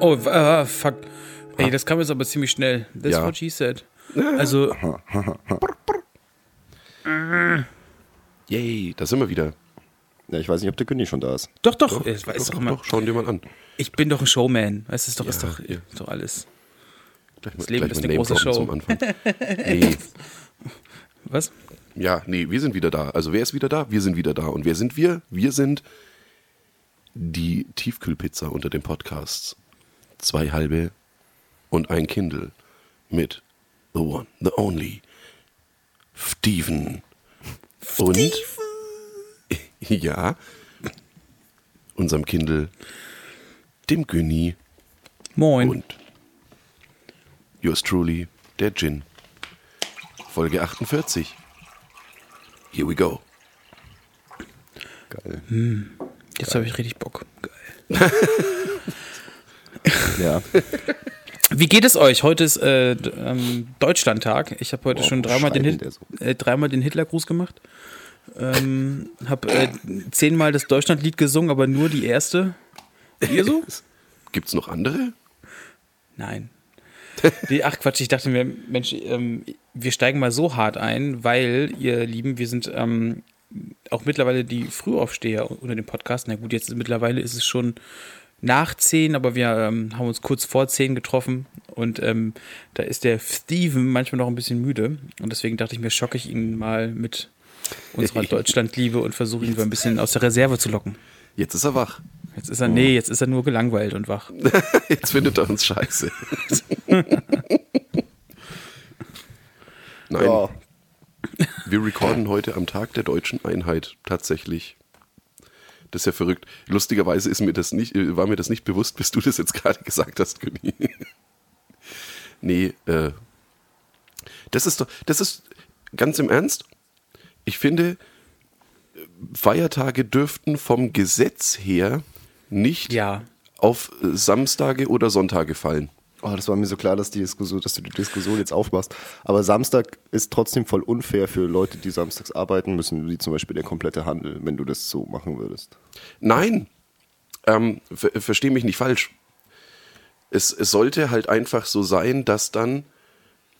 Oh, äh, fuck. Ey, das kam jetzt aber ziemlich schnell. That's Ja. what she said. Also, Yay, da sind wir wieder. Ja, ich weiß nicht, ob der König schon da ist. doch, doch. das weiß Doch, doch, doch, immer. doch, schauen dir mal an. Ich bin doch ein Showman. Weißt du, ist doch, ist Ja, doch, ja. ist doch alles. Gleich mal, Das Leben gleich ist eine große Show. Zum Anfang. Nee, Was? ja, nee, wir sind wieder da. Also wer ist wieder da? Wir sind wieder da. Und wer sind wir? Wir sind die Tiefkühlpizza unter den Podcasts. Zwei halbe und ein Kindle mit The One, The Only, Steven. Und ja, unserem Kindle, dem Günni Moin. und yours truly, der Gin. Folge 48. Here we go. Geil. Jetzt habe ich richtig Bock. Geil. Ja. Wie geht es euch? Heute ist äh, ähm, Deutschlandtag. Ich habe heute Boah, schon dreimal den, Hit, der äh, dreimal den Hitlergruß gemacht. Ähm, habe äh, zehnmal das Deutschlandlied gesungen, aber nur die erste. Ihr so? Gibt's noch andere? Nein. Die, ach Quatsch, ich dachte mir, Mensch, ähm, wir steigen mal so hart ein, weil, ihr Lieben, wir sind ähm, auch mittlerweile die Frühaufsteher unter dem Podcast. Na gut, jetzt mittlerweile ist es schon nach zehn, aber wir ähm, haben uns kurz vor zehn getroffen und ähm, da ist der Steven manchmal noch ein bisschen müde und deswegen dachte ich mir, schocke ich ihn mal mit unserer Deutschlandliebe und versuche ihn so ein bisschen aus der Reserve zu locken. Jetzt ist er wach. Jetzt ist er, nee, jetzt ist er nur gelangweilt und wach. Jetzt findet er uns scheiße. Nein, ja. wir recorden heute am Tag der deutschen Einheit tatsächlich. Das ist ja verrückt. Lustigerweise ist mir das nicht, äh, war mir das nicht bewusst, bis du das jetzt gerade gesagt hast, Günni. nee, äh, das ist doch, das ist ganz im Ernst. Ich finde, Feiertage dürften vom Gesetz her nicht Ja. auf Samstage oder Sonntage fallen. Oh, das war mir so klar, dass, die Diskussion, dass du die Diskussion jetzt aufmachst. Aber Samstag ist trotzdem voll unfair für Leute, die samstags arbeiten müssen, wie zum Beispiel der komplette Handel, wenn du das so machen würdest. Nein, ähm, ver versteh mich nicht falsch. Es, es sollte halt einfach so sein, dass dann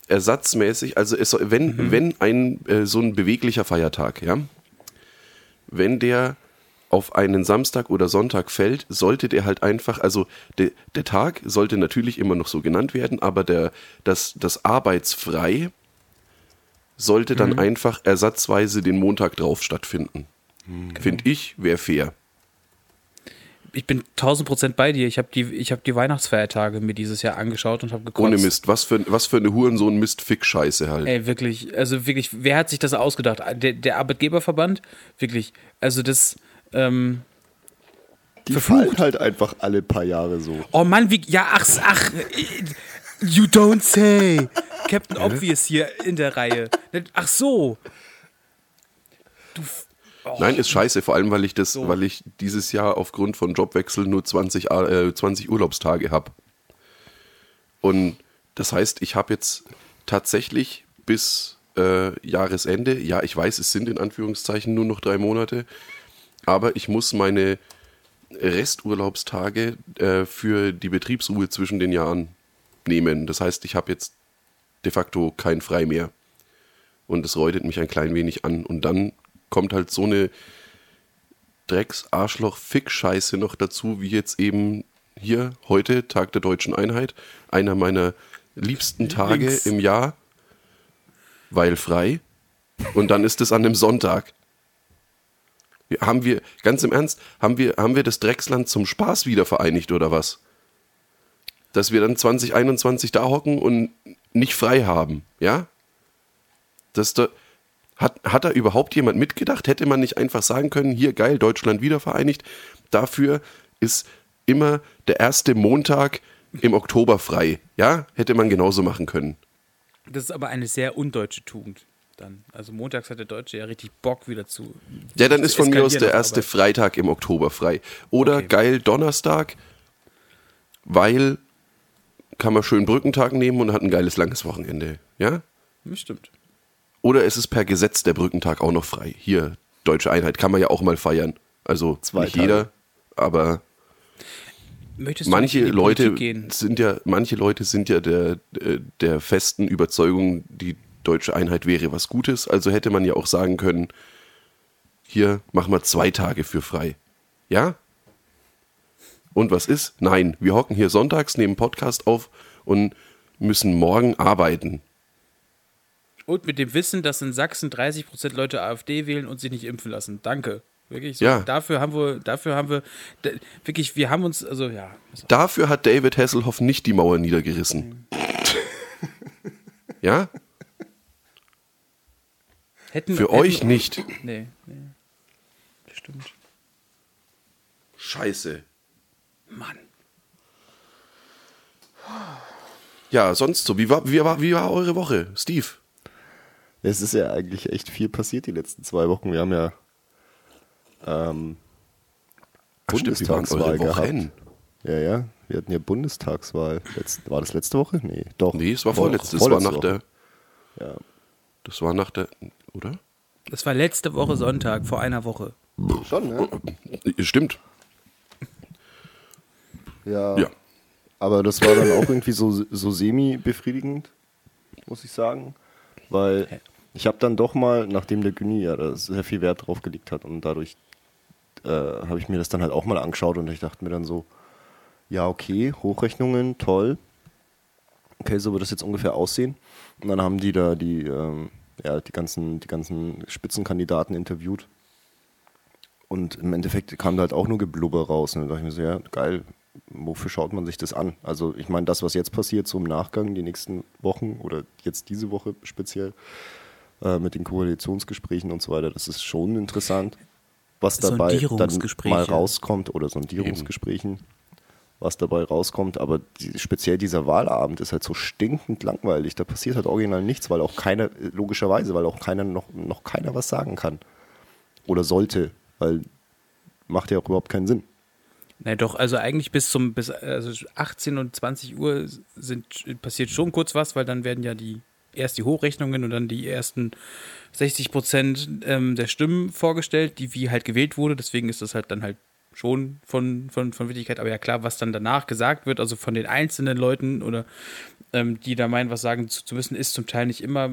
ersatzmäßig, also es, wenn, wenn ein äh, so ein beweglicher Feiertag, ja, wenn der auf einen Samstag oder Sonntag fällt, sollte der halt einfach, also de, der Tag sollte natürlich immer noch so genannt werden, aber der, das, das Arbeitsfrei sollte dann einfach ersatzweise den Montag drauf stattfinden. Finde ich, wäre fair. Ich bin 1000 Prozent bei dir. Ich habe die, ich hab die Weihnachtsfeiertage mir dieses Jahr angeschaut und habe gekotzt. Ohne Mist. Was für, was für eine Hurensohn Mist-Fick-Scheiße halt. Ey, wirklich, also wirklich, wer hat sich das ausgedacht? Der, der Arbeitgeberverband? Wirklich, also das, ähm, Die Verflucht. fallen halt einfach alle paar Jahre so. oh Mann, wie, ja, ach, ach, you don't say. Captain Obvious hier in der Reihe. Ach so. Du, Nein, ist scheiße, vor allem, weil ich das, weil ich dieses Jahr aufgrund von Jobwechsel nur 20, äh, 20 Urlaubstage habe. Und das heißt, ich habe jetzt tatsächlich bis äh, Jahresende, ja, ich weiß, es sind in Anführungszeichen nur noch drei Monate, aber ich muss meine Resturlaubstage äh, für die Betriebsruhe zwischen den Jahren nehmen. Das heißt, ich habe jetzt de facto kein Frei mehr. Und es räudet mich ein klein wenig an. Und dann kommt halt so eine Drecks-Arschloch-Fick-Scheiße noch dazu, wie jetzt eben hier heute, Tag der Deutschen Einheit, einer meiner liebsten Tage Lieblings- im Jahr, weil frei. Und dann ist es an einem Sonntag. Haben wir, ganz im Ernst, haben wir, haben wir das Drecksland zum Spaß wieder vereinigt oder was? Dass wir dann 2021 da hocken und nicht frei haben, ja? Das da, hat, hat da überhaupt jemand mitgedacht? Hätte man nicht einfach sagen können, hier geil, Deutschland wieder vereinigt. Dafür ist immer der erste Montag im Oktober frei. Ja, hätte man genauso machen können. das ist aber eine sehr undeutsche Tugend. Dann. Also montags hat der Deutsche ja richtig Bock wieder zu. Ja, dann ist von mir aus der erste Arbeit. Freitag im Oktober frei. Oder Okay. geil Donnerstag, weil kann man schön Brückentag nehmen und hat ein geiles langes Wochenende. Ja? Das stimmt. Oder es ist per Gesetz der Brückentag auch noch frei. Hier, Deutsche Einheit, kann man ja auch mal feiern. Also Zwei nicht Tage. jeder, aber Möchtest du manche Leute sind ja, manche Leute sind ja der, äh, der festen Überzeugung, die deutsche Einheit wäre was Gutes. Also hätte man ja auch sagen können, hier machen wir zwei Tage für frei. Ja? Und was ist? Nein, wir hocken hier sonntags, nehmen Podcast auf und müssen morgen arbeiten. Und mit dem Wissen, dass in Sachsen 30% Leute AfD wählen und sich nicht impfen lassen. Danke. Wirklich. So, Ja. Dafür haben wir, dafür haben wir, wirklich, wir haben uns, also ja. Dafür hat David Hasselhoff nicht die Mauer niedergerissen. ja? Hätten, Für hätten, euch nicht. Nee, nee. Stimmt. Scheiße. Mann. Ja, sonst so. Wie war, wie war, wie war eure Woche, Steve? Es ist ja eigentlich echt viel passiert die letzten zwei Wochen. Wir haben ja ähm, Ach, stimmt, Bundestagswahl gehabt. Wochen? Ja, ja. Wir hatten ja Bundestagswahl. Letzt, war das letzte Woche? Nee, doch. Nee, es war Doch, vorletzte. Es war nach Woche. der. Ja. Das war nach der. Oder? Das war letzte Woche Sonntag, vor einer Woche. Schon, ne? Stimmt. Ja. Ja. Aber das war dann auch irgendwie so, so semi-befriedigend, muss ich sagen. Weil ich habe dann doch mal, nachdem der Güni ja da sehr viel Wert drauf gelegt hat und dadurch äh, habe ich mir das dann halt auch mal angeschaut und ich dachte mir dann so, ja, okay, Hochrechnungen, toll. Okay, so wird das jetzt ungefähr aussehen. Und dann haben die da die, ähm, ja, die ganzen, die ganzen Spitzenkandidaten interviewt. Und im Endeffekt kam da halt auch nur Geblubber raus. Und dann dachte ich mir so, ja, geil, wofür schaut man sich das an? Also ich meine, das, was jetzt passiert, so im Nachgang, die nächsten Wochen oder jetzt diese Woche speziell, äh, mit den Koalitionsgesprächen und so weiter, das ist schon interessant, was dabei dann mal rauskommt oder Sondierungsgesprächen, was dabei rauskommt. Aber die, speziell dieser Wahlabend ist halt so stinkend langweilig. Da passiert halt original nichts, weil auch keiner, logischerweise, weil auch keiner noch, noch keiner was sagen kann. Oder sollte, weil macht ja auch überhaupt keinen Sinn. Na doch, also eigentlich bis zum bis also 18 und 20 Uhr sind, passiert schon kurz was, weil dann werden ja die erst die Hochrechnungen und dann die ersten 60 Prozent ähm, der Stimmen vorgestellt, die wie halt gewählt wurde. Deswegen ist das halt dann halt schon von, von, von Wichtigkeit. Aber ja klar, was dann danach gesagt wird, also von den einzelnen Leuten oder ähm, die da meinen, was sagen zu, zu müssen, ist zum Teil nicht immer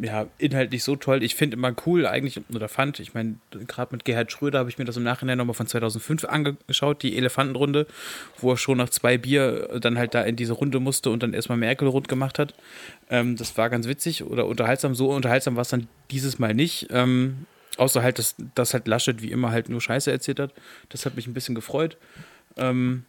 ja, inhaltlich so toll. Ich finde immer cool eigentlich, oder fand, ich meine, gerade mit Gerhard Schröder habe ich mir das im Nachhinein nochmal von 2005 angeschaut, die Elefantenrunde, wo er schon nach zwei Bier dann halt da in diese Runde musste und dann erstmal Merkel rund gemacht hat. Ähm, das war ganz witzig oder unterhaltsam. So unterhaltsam war es dann dieses Mal nicht. Ähm, außer halt, dass, dass halt Laschet wie immer halt nur Scheiße erzählt hat. Das hat mich ein bisschen gefreut. Ähm,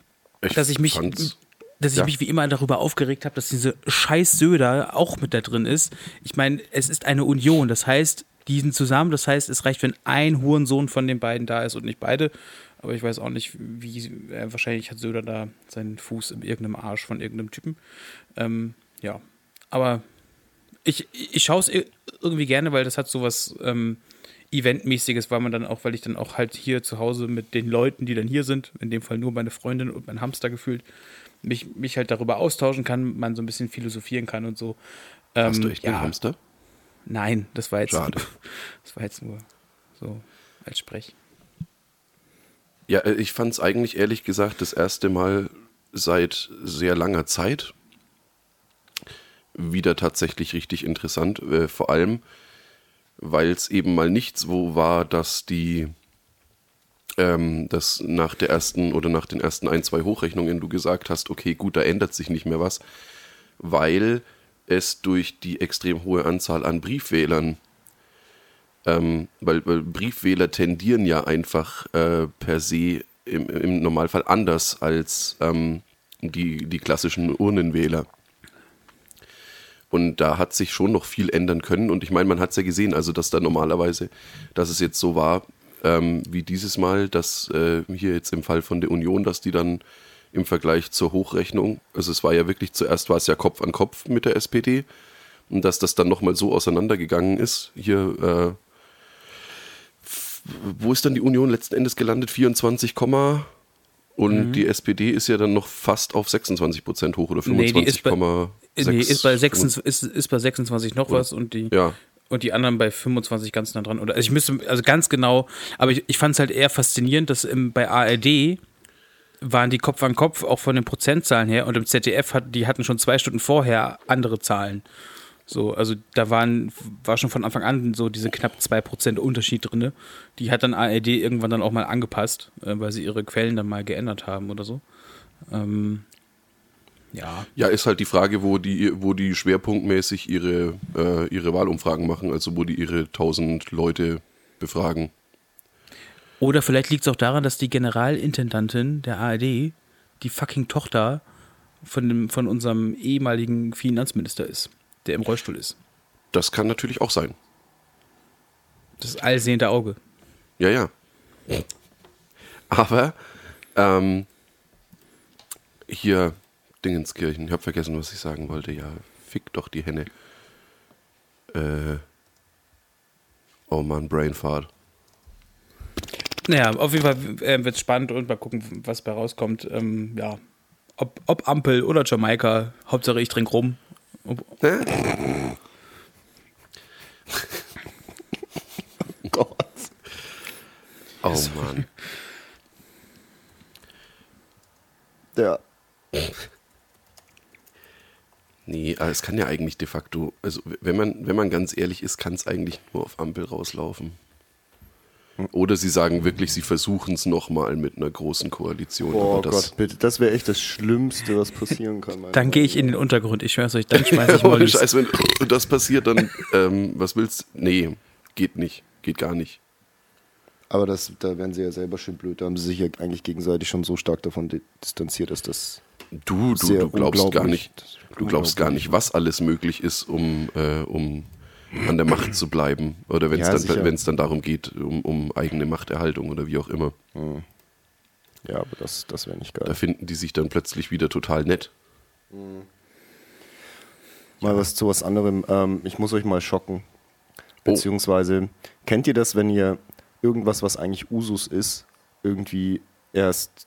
dass ich mich, fand's- dass ich Ja. mich wie immer darüber aufgeregt habe, dass diese scheiß Söder auch mit da drin ist. Ich meine, es ist eine Union, das heißt, die sind zusammen, das heißt, es reicht, wenn ein Hurensohn von den beiden da ist und nicht beide. Aber ich weiß auch nicht, wie, äh, wahrscheinlich hat Söder da seinen Fuß in irgendeinem Arsch von irgendeinem Typen. Ähm, ja, aber ich, ich schaue es irgendwie gerne, weil das hat sowas ähm, Eventmäßiges, weil man dann auch, weil ich dann auch halt hier zu Hause mit den Leuten, die dann hier sind, in dem Fall nur meine Freundin und mein Hamster gefühlt, mich, mich halt darüber austauschen kann, man so ein bisschen philosophieren kann und so. Ähm, Hast du echt ja, einen Hamster? Nein, das war jetzt, Schade. das war jetzt nur so als Sprech. Ja, äh, ich fand es eigentlich ehrlich gesagt das erste Mal seit sehr langer Zeit wieder tatsächlich richtig interessant. Äh, vor allem, weil es eben mal nicht so war, dass die ähm, dass nach der ersten oder nach den ersten ein, zwei Hochrechnungen du gesagt hast, okay, gut, da ändert sich nicht mehr was, weil es durch die extrem hohe Anzahl an Briefwählern ähm, weil, weil Briefwähler tendieren ja einfach äh, per se im, im Normalfall anders als ähm, die, die klassischen Urnenwähler. Und da hat sich schon noch viel ändern können. Und ich meine, man hat es ja gesehen, also dass da normalerweise, dass es jetzt so war, ähm, wie dieses Mal, dass äh, hier jetzt im Fall von der Union, dass die dann im Vergleich zur Hochrechnung, also es war ja wirklich, zuerst war es ja Kopf an Kopf mit der SPD und dass das dann nochmal so auseinandergegangen ist. Hier, äh, wo ist dann die Union letzten Endes gelandet? 24, Komma. und die SPD ist ja dann noch fast auf 26 Prozent hoch oder Nee, die ist bei- 25,6. Nee, ist bei, 26, ist, ist bei 26 noch was und die, Ja. Und die anderen bei 25 ganz nah dran. Oder, also ich müsste, also ganz genau, aber ich, ich fand es halt eher faszinierend, dass im, bei ARD waren die Kopf an Kopf auch von den Prozentzahlen her und im ZDF hat, die hatten schon zwei Stunden vorher andere Zahlen. So, also da waren, war schon von Anfang an so diese knapp 2% Unterschied drin. Die hat dann ARD irgendwann dann auch mal angepasst, äh, weil sie ihre Quellen dann mal geändert haben oder so. Ähm, ja. Ja, ist halt die Frage, wo die, wo die schwerpunktmäßig ihre, äh, ihre Wahlumfragen machen, also wo die ihre 1000 Leute befragen. Oder vielleicht liegt es auch daran, dass die Generalintendantin der ARD die fucking Tochter von, dem, von unserem ehemaligen Finanzminister ist, der im Rollstuhl ist. Das kann natürlich auch sein. Das allsehende Auge. Ja, ja. Aber ähm, hier Dingenskirchen, ich habe vergessen, was ich sagen wollte. Ja, fick doch die Henne. Äh, oh Mann, Brainfart. Naja, auf jeden Fall äh, wird es spannend und mal gucken, was bei rauskommt. Ähm, ja, ob, ob Ampel oder Jamaika, Hauptsache ich trinke rum. Ob, Gott. Oh Mann. Ja. Nee, aber es kann ja eigentlich de facto, also wenn man, wenn man ganz ehrlich ist, kann es eigentlich nur auf Ampel rauslaufen. Oder sie sagen wirklich, sie versuchen es nochmal mit einer großen Koalition. Oh Gott, bitte. Das wäre echt das Schlimmste, was passieren kann. dann gehe ich in den Untergrund, ich schwör's euch, dann schmeiß ich Mollys. Scheiß, wenn das passiert, dann, ähm, was willst Nee, geht nicht. Geht gar nicht. Aber das, da wären sie ja selber schön blöd. Da haben sie sich ja eigentlich gegenseitig schon so stark davon di- distanziert, dass das. Du, du, du glaubst gar nicht, du glaubst gar nicht, was alles möglich ist, um, äh, um an der Macht zu bleiben. Oder wenn es Ja, dann, dann darum geht, um, um eigene Machterhaltung oder wie auch immer. Ja, aber das, das wäre nicht Da geil. finden die sich dann plötzlich wieder total nett. Mal was zu was anderem. Ähm, ich muss euch mal schocken. Oh. Beziehungsweise, kennt ihr das, wenn ihr irgendwas, was eigentlich Usus ist, irgendwie erst,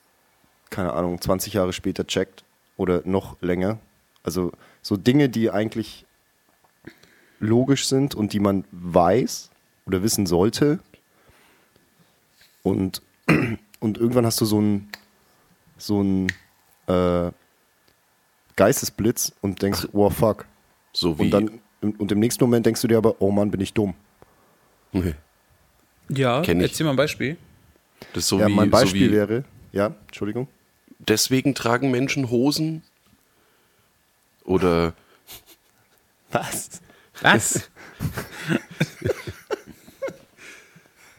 keine Ahnung, 20 Jahre später checkt oder noch länger? Also so Dinge, die eigentlich logisch sind und die man weiß oder wissen sollte. Und, und irgendwann hast du so einen so einen, äh, Geistesblitz und denkst, oh fuck. So wie. Und dann und im nächsten Moment denkst du dir aber, oh Mann, bin ich dumm. Nee. Ja, Kenn ich. erzähl mal ein Beispiel. Das ist so ja, wie, mein Beispiel so wie wäre, ja, Entschuldigung. Deswegen tragen Menschen Hosen? Oder Was? Was?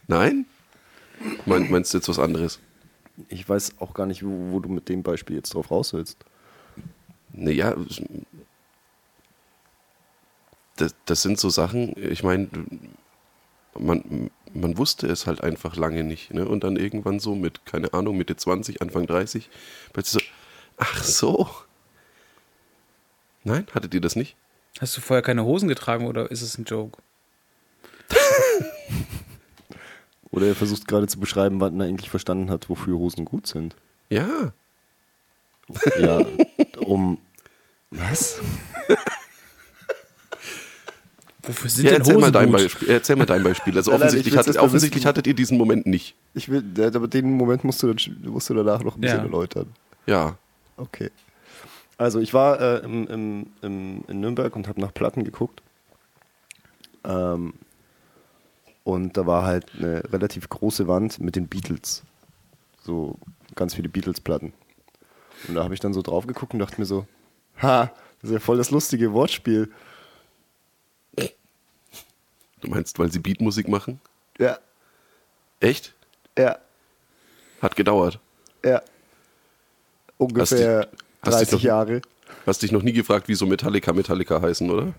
nein? Mein, meinst du jetzt was anderes? Ich weiß auch gar nicht, wo, wo du mit dem Beispiel jetzt drauf raus willst. Naja, das, das sind so Sachen, ich meine, man, man wusste es halt einfach lange nicht. Ne? Und dann irgendwann so mit, keine Ahnung, Mitte 20, Anfang 30, plötzlich so, ach so. Nein, hattet ihr das nicht? Hast du vorher keine Hosen getragen oder ist es ein Joke? Oder er versucht gerade zu beschreiben, wann er eigentlich verstanden hat, wofür Hosen gut sind. Ja. Ja, um. Was? Wofür sind ja denn erzähl, Hosen mal dein gut? Beispiel, erzähl mal dein Beispiel. Also Nein, nein, offensichtlich, hattet, offensichtlich hattet ihr diesen Moment nicht. Ich will, aber den Moment musst du, dann, musst du danach noch ein bisschen Ja. erläutern. Ja. Okay. Also ich war äh, im, im, im, in Nürnberg und habe nach Platten geguckt. Ähm, und da war halt eine relativ große Wand mit den Beatles. So ganz viele Beatles-Platten. Und da habe ich dann so drauf geguckt und dachte mir so, ha, das ist ja voll das lustige Wortspiel. Du meinst, weil sie Beatmusik machen? Ja, Echt? ja, Hat gedauert. ja. Ungefähr Hast dich- hast dich 30 noch- Jahre. Hast dich noch nie gefragt, wieso Metallica Metallica heißen, oder?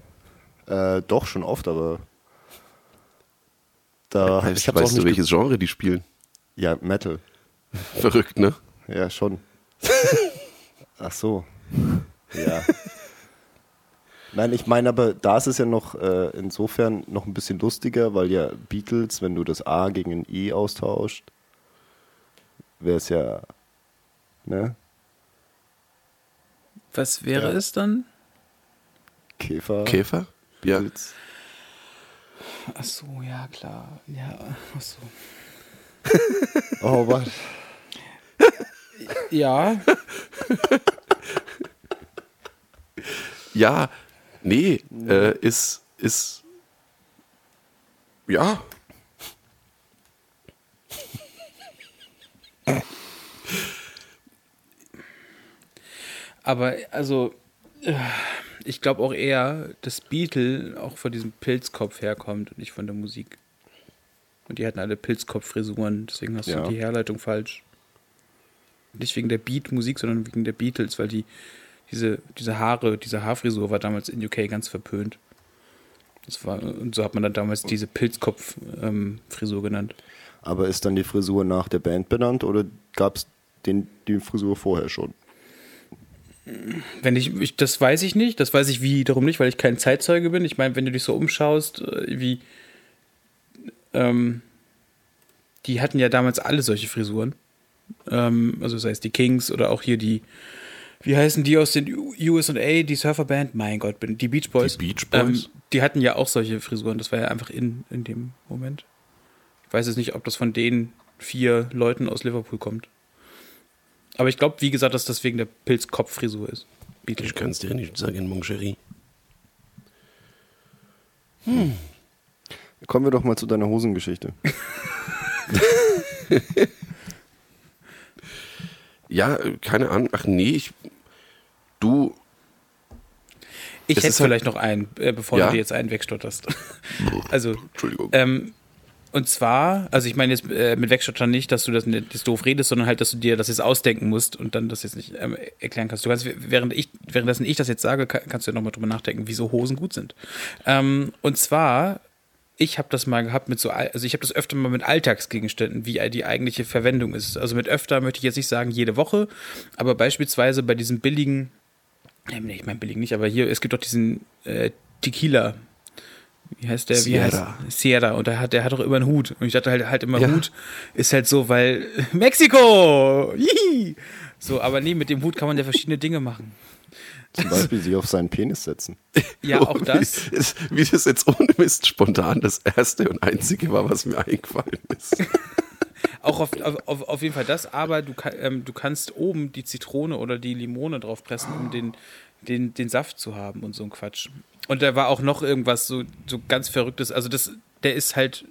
Äh, doch, schon oft, aber da weißt ich hab's auch weißt du, nicht ge- welches Genre die spielen? Ja, Metal. Verrückt, ne? Ja, schon. Ach so. Ja. Nein, ich meine aber, da ist es ja noch äh, insofern noch ein bisschen lustiger, weil ja Beatles, wenn du das A gegen ein E austauscht, wäre es ja, ne? Was wäre Ja. es dann? Käfer. Käfer? Ja. Beatles. Ach so, ja, klar. Ja, ach so. Oh, was? Ja, Ja, nee, äh, ist, ist, ja. aber also, äh, ich glaube auch eher, dass Beatle auch von diesem Pilzkopf herkommt und nicht von der Musik. Und die hatten alle Pilzkopf-Frisuren, deswegen hast Ja. du die Herleitung falsch. Nicht wegen der Beat-Musik, sondern wegen der Beatles, weil die diese, diese Haare, diese Haarfrisur war damals in UK ganz verpönt. Das war, und so hat man dann damals diese Pilzkopf-Frisur genannt. Aber ist dann die Frisur nach der Band benannt oder gab es die Frisur vorher schon? Wenn ich, ich, das weiß ich nicht, das weiß ich wiederum nicht, weil ich kein Zeitzeuge bin. Ich meine, wenn du dich so umschaust, äh, wie ähm, die hatten ja damals alle solche Frisuren. Ähm, also sei es die Kings oder auch hier die, wie heißen die aus den USA, die Surferband? Mein Gott, bin die Beach Boys. Die Beach Boys? Ähm, die hatten ja auch solche Frisuren. Das war ja einfach in, in dem Moment. Ich weiß jetzt nicht, ob das von den vier Leuten aus Liverpool kommt. Aber ich glaube, wie gesagt, dass das wegen der Pilzkopffrisur ist. Beatles. Ich kann es dir nicht sagen, mon chéri. Kommen wir doch mal zu deiner Hosengeschichte. Ja, äh, keine Ahnung. Ach nee, ich, du, Ich Es hätte ist halt- vielleicht noch einen, äh, bevor Ja? du dir jetzt einen wegstotterst. also, Entschuldigung. ähm, und zwar, also ich meine jetzt äh, mit Wegstottern nicht, dass du das, das doof redest, sondern halt, dass du dir das jetzt ausdenken musst und dann das jetzt nicht ähm, erklären kannst. Du kannst, während ich, währenddessen ich das jetzt sage, kann, kannst du ja nochmal drüber nachdenken, wieso Hosen gut sind. Ähm, und zwar, ich habe das mal gehabt mit so, Al- also ich habe das öfter mal mit Alltagsgegenständen, wie die eigentliche Verwendung ist. Also mit öfter möchte ich jetzt nicht sagen jede Woche, aber beispielsweise bei diesem billigen, nee, ich meine billig nicht, aber hier, es gibt doch diesen äh, Tequila. Wie heißt der? Wie Sierra. heißt Sierra. Und der hat, der hat doch immer einen Hut. Und ich dachte halt, halt immer Ja. Hut ist halt so, weil Mexiko! Jihi! So, aber nee, mit dem Hut kann man ja verschiedene Dinge machen. Zum Beispiel sich auf seinen Penis setzen. Ja, auch das. Wie, ist- wie das jetzt ohne Mist spontan das erste und einzige war, was mir eingefallen ist. Auch auf, auf, auf, jeden Fall das, aber du, ähm, du kannst oben die Zitrone oder die Limone drauf pressen, um den, den, den Saft zu haben und so ein Quatsch. Und da war auch noch irgendwas so, so ganz Verrücktes. Also das, der ist halt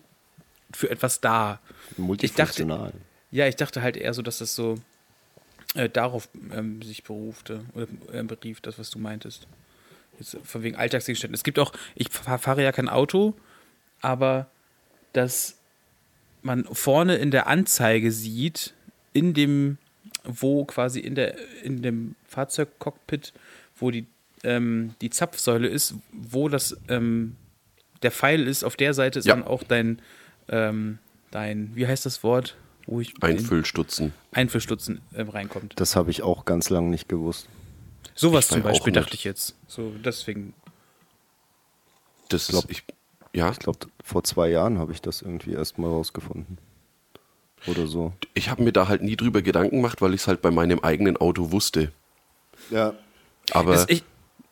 für etwas da. Multifunktional. Ja, ich dachte halt eher so, dass das so äh, darauf ähm, sich berufte oder äh, berief, das, was du meintest. Jetzt von wegen Alltagsgegenständen. Es gibt auch, ich fahr, fahre ja kein Auto, aber dass man vorne in der Anzeige sieht, in dem, wo quasi in der, in dem Fahrzeugcockpit, wo die, ähm, die Zapfsäule ist, wo das, ähm, der Pfeil ist, auf der Seite ist Ja. dann auch dein, ähm, dein, wie heißt das Wort? Wo ich Einfüllstutzen. Einfüllstutzen ähm, reinkommt. Das habe ich auch ganz lange nicht gewusst. Sowas Ich zum Beispiel dachte ich jetzt. So, deswegen. Das glaub- ist, ich, ja, Ich glaube, vor zwei Jahren habe ich das irgendwie erst mal rausgefunden. Oder so. ich habe mir da halt nie drüber Gedanken gemacht, weil ich es halt bei meinem eigenen Auto wusste. Ja. Aber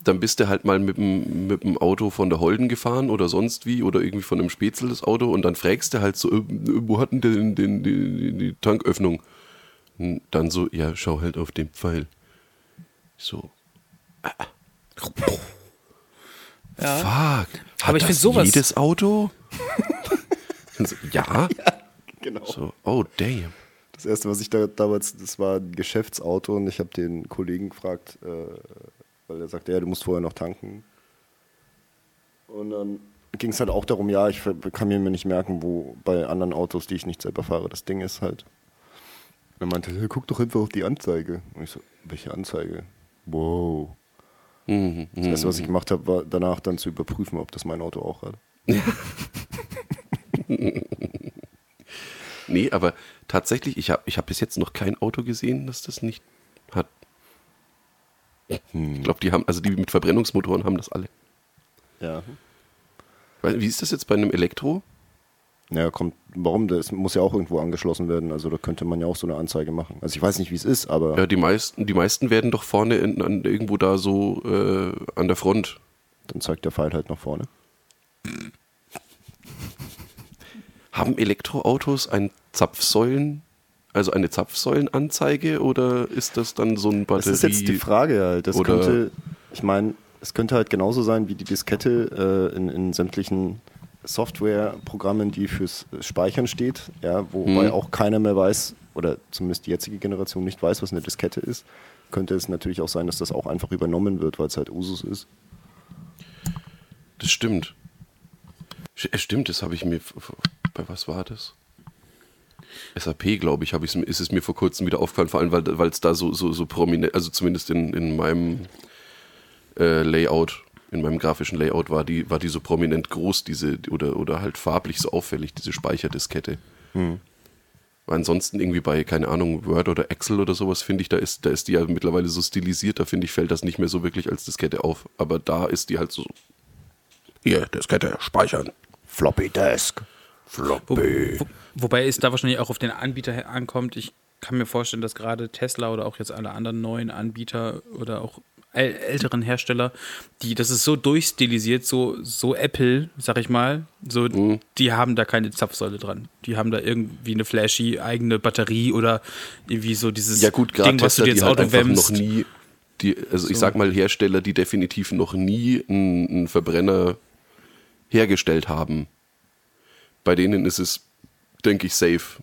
dann bist du halt mal mit dem, mit dem Auto von der Holden gefahren oder sonst wie oder irgendwie von einem Spätzle das Auto und dann fragst du halt so, äh, wo hat denn den, den, die, die Tanköffnung? Und dann so, ja, schau halt auf den Pfeil. So, Ja. fuck. Hat Aber ich das find sowas- jedes Auto? So, ja. Genau. So, oh damn. Das erste, was ich da damals, das war ein Geschäftsauto und ich habe den Kollegen gefragt, äh, weil er sagte, ja, du musst vorher noch tanken. Und dann ging es halt auch darum, ja, ich kann mir nicht merken, wo bei anderen Autos, die ich nicht selber fahre, das Ding ist halt. Und er meinte, ja, guck doch einfach auf die Anzeige. Und ich so, welche Anzeige? Wow. Mhm, Das erste, was ich gemacht habe, war danach dann zu überprüfen, ob das mein Auto auch hat. Nee, aber tatsächlich, ich habe ich hab bis jetzt noch kein Auto gesehen, das das nicht hat. Ich glaube, die haben, also die mit Verbrennungsmotoren haben das alle. Ja. Wie ist das jetzt bei einem Elektro? Ja, kommt, warum? Das muss ja auch irgendwo angeschlossen werden. Also da könnte man ja auch so eine Anzeige machen. Also ich weiß nicht, wie es ist, aber Ja, die meisten, die meisten werden doch vorne in, an, irgendwo da so äh, an der Front. dann zeigt der Pfeil halt nach vorne. Haben Elektroautos ein Zapfsäulen, also eine Zapfsäulenanzeige oder ist das dann so ein Das Batterie? ist jetzt die Frage halt. Das oder- könnte, ich meine, es könnte halt genauso sein wie die Diskette äh, in, in sämtlichen Softwareprogrammen, die fürs Speichern steht, ja, wobei Mhm. auch keiner mehr weiß, oder zumindest die jetzige Generation nicht weiß, was eine Diskette ist, könnte es natürlich auch sein, dass das auch einfach übernommen wird, weil es halt Usus ist. Das stimmt. Äh, Stimmt, das habe ich mir. Bei was war das? SAP, glaube ich, habe ich ist es mir vor kurzem wieder aufgefallen, vor allem weil weil es da so, so, so prominent, also zumindest in, in meinem äh, Layout, in meinem grafischen Layout war die, war die so prominent groß, diese, oder, oder halt farblich so auffällig, diese Speicherdiskette. Weil ansonsten irgendwie bei, keine Ahnung, Word oder Excel oder sowas, finde ich, da ist, da ist die ja mittlerweile so stilisiert, da finde ich, fällt das nicht mehr so wirklich als Diskette auf. Aber da ist die halt so. Hier, Diskette, speichern. Floppy Disk. Wo, Floppy. wo, wobei es da wahrscheinlich auch auf den Anbieter ankommt. Ich kann mir vorstellen, dass gerade Tesla oder auch jetzt alle anderen neuen Anbieter oder auch älteren Hersteller, die, das ist so durchstilisiert, so, so Apple, sag ich mal, so, die haben da keine Zapfsäule dran. Die haben da irgendwie eine flashy eigene Batterie oder irgendwie so dieses Ja gut, Ding, was du Tesla, dir ins halt Auto einfach wämmst. noch nie, die, also ich sag mal Hersteller, die definitiv noch nie einen, einen Verbrenner hergestellt haben. Bei denen ist es, denke ich, safe.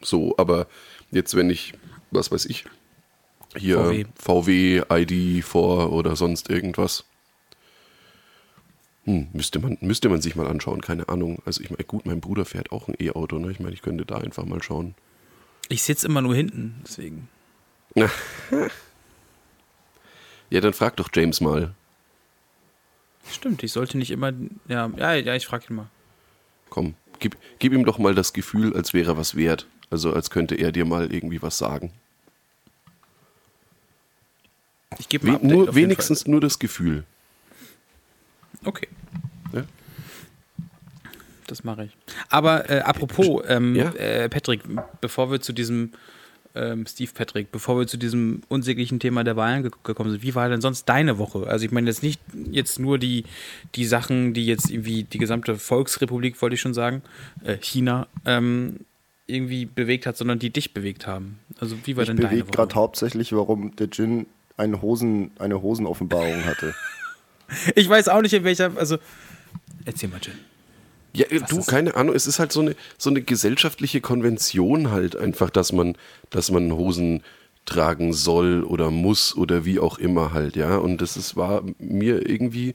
So, aber jetzt, wenn ich, was weiß ich, hier VW. VW, ID vor oder sonst irgendwas. Hm, müsste man, müsste man sich mal anschauen, keine Ahnung. Also ich meine, gut, mein Bruder fährt auch ein E-Auto, ne? Ich meine, ich könnte da einfach mal schauen. Ich sitze immer nur hinten, deswegen. Ja, dann frag doch James mal. Stimmt, ich sollte nicht immer. Ja, ja, ja ich frage ihn mal. Komm, gib, gib ihm doch mal das Gefühl, als wäre er was wert. Also als könnte er dir mal irgendwie was sagen. Ich gebe We nur, wenigstens nur das Gefühl. Okay. Ja? Das mache ich. Aber äh, apropos, ähm, Ja? äh, Patrick, bevor wir zu diesem, ähm, Steve Patrick, bevor wir zu diesem unsäglichen Thema der Wahlen ge gekommen sind, wie war denn sonst deine Woche? Also ich meine jetzt nicht jetzt nur die, die Sachen, die jetzt irgendwie die gesamte Volksrepublik, wollte ich schon sagen, äh, China, ähm, irgendwie bewegt hat, sondern die dich bewegt haben. Also wie war Ich denn deine Woche? gerade hauptsächlich, warum der Djinn eine, Hosen, eine Hosenoffenbarung hatte. Ich weiß auch nicht, in welcher, also erzähl mal, Jen. Ja, äh, du, ist- keine Ahnung, es ist halt so eine, so eine gesellschaftliche Konvention halt einfach, dass man, dass man Hosen tragen soll oder muss oder wie auch immer halt, ja. Und das ist, war mir irgendwie,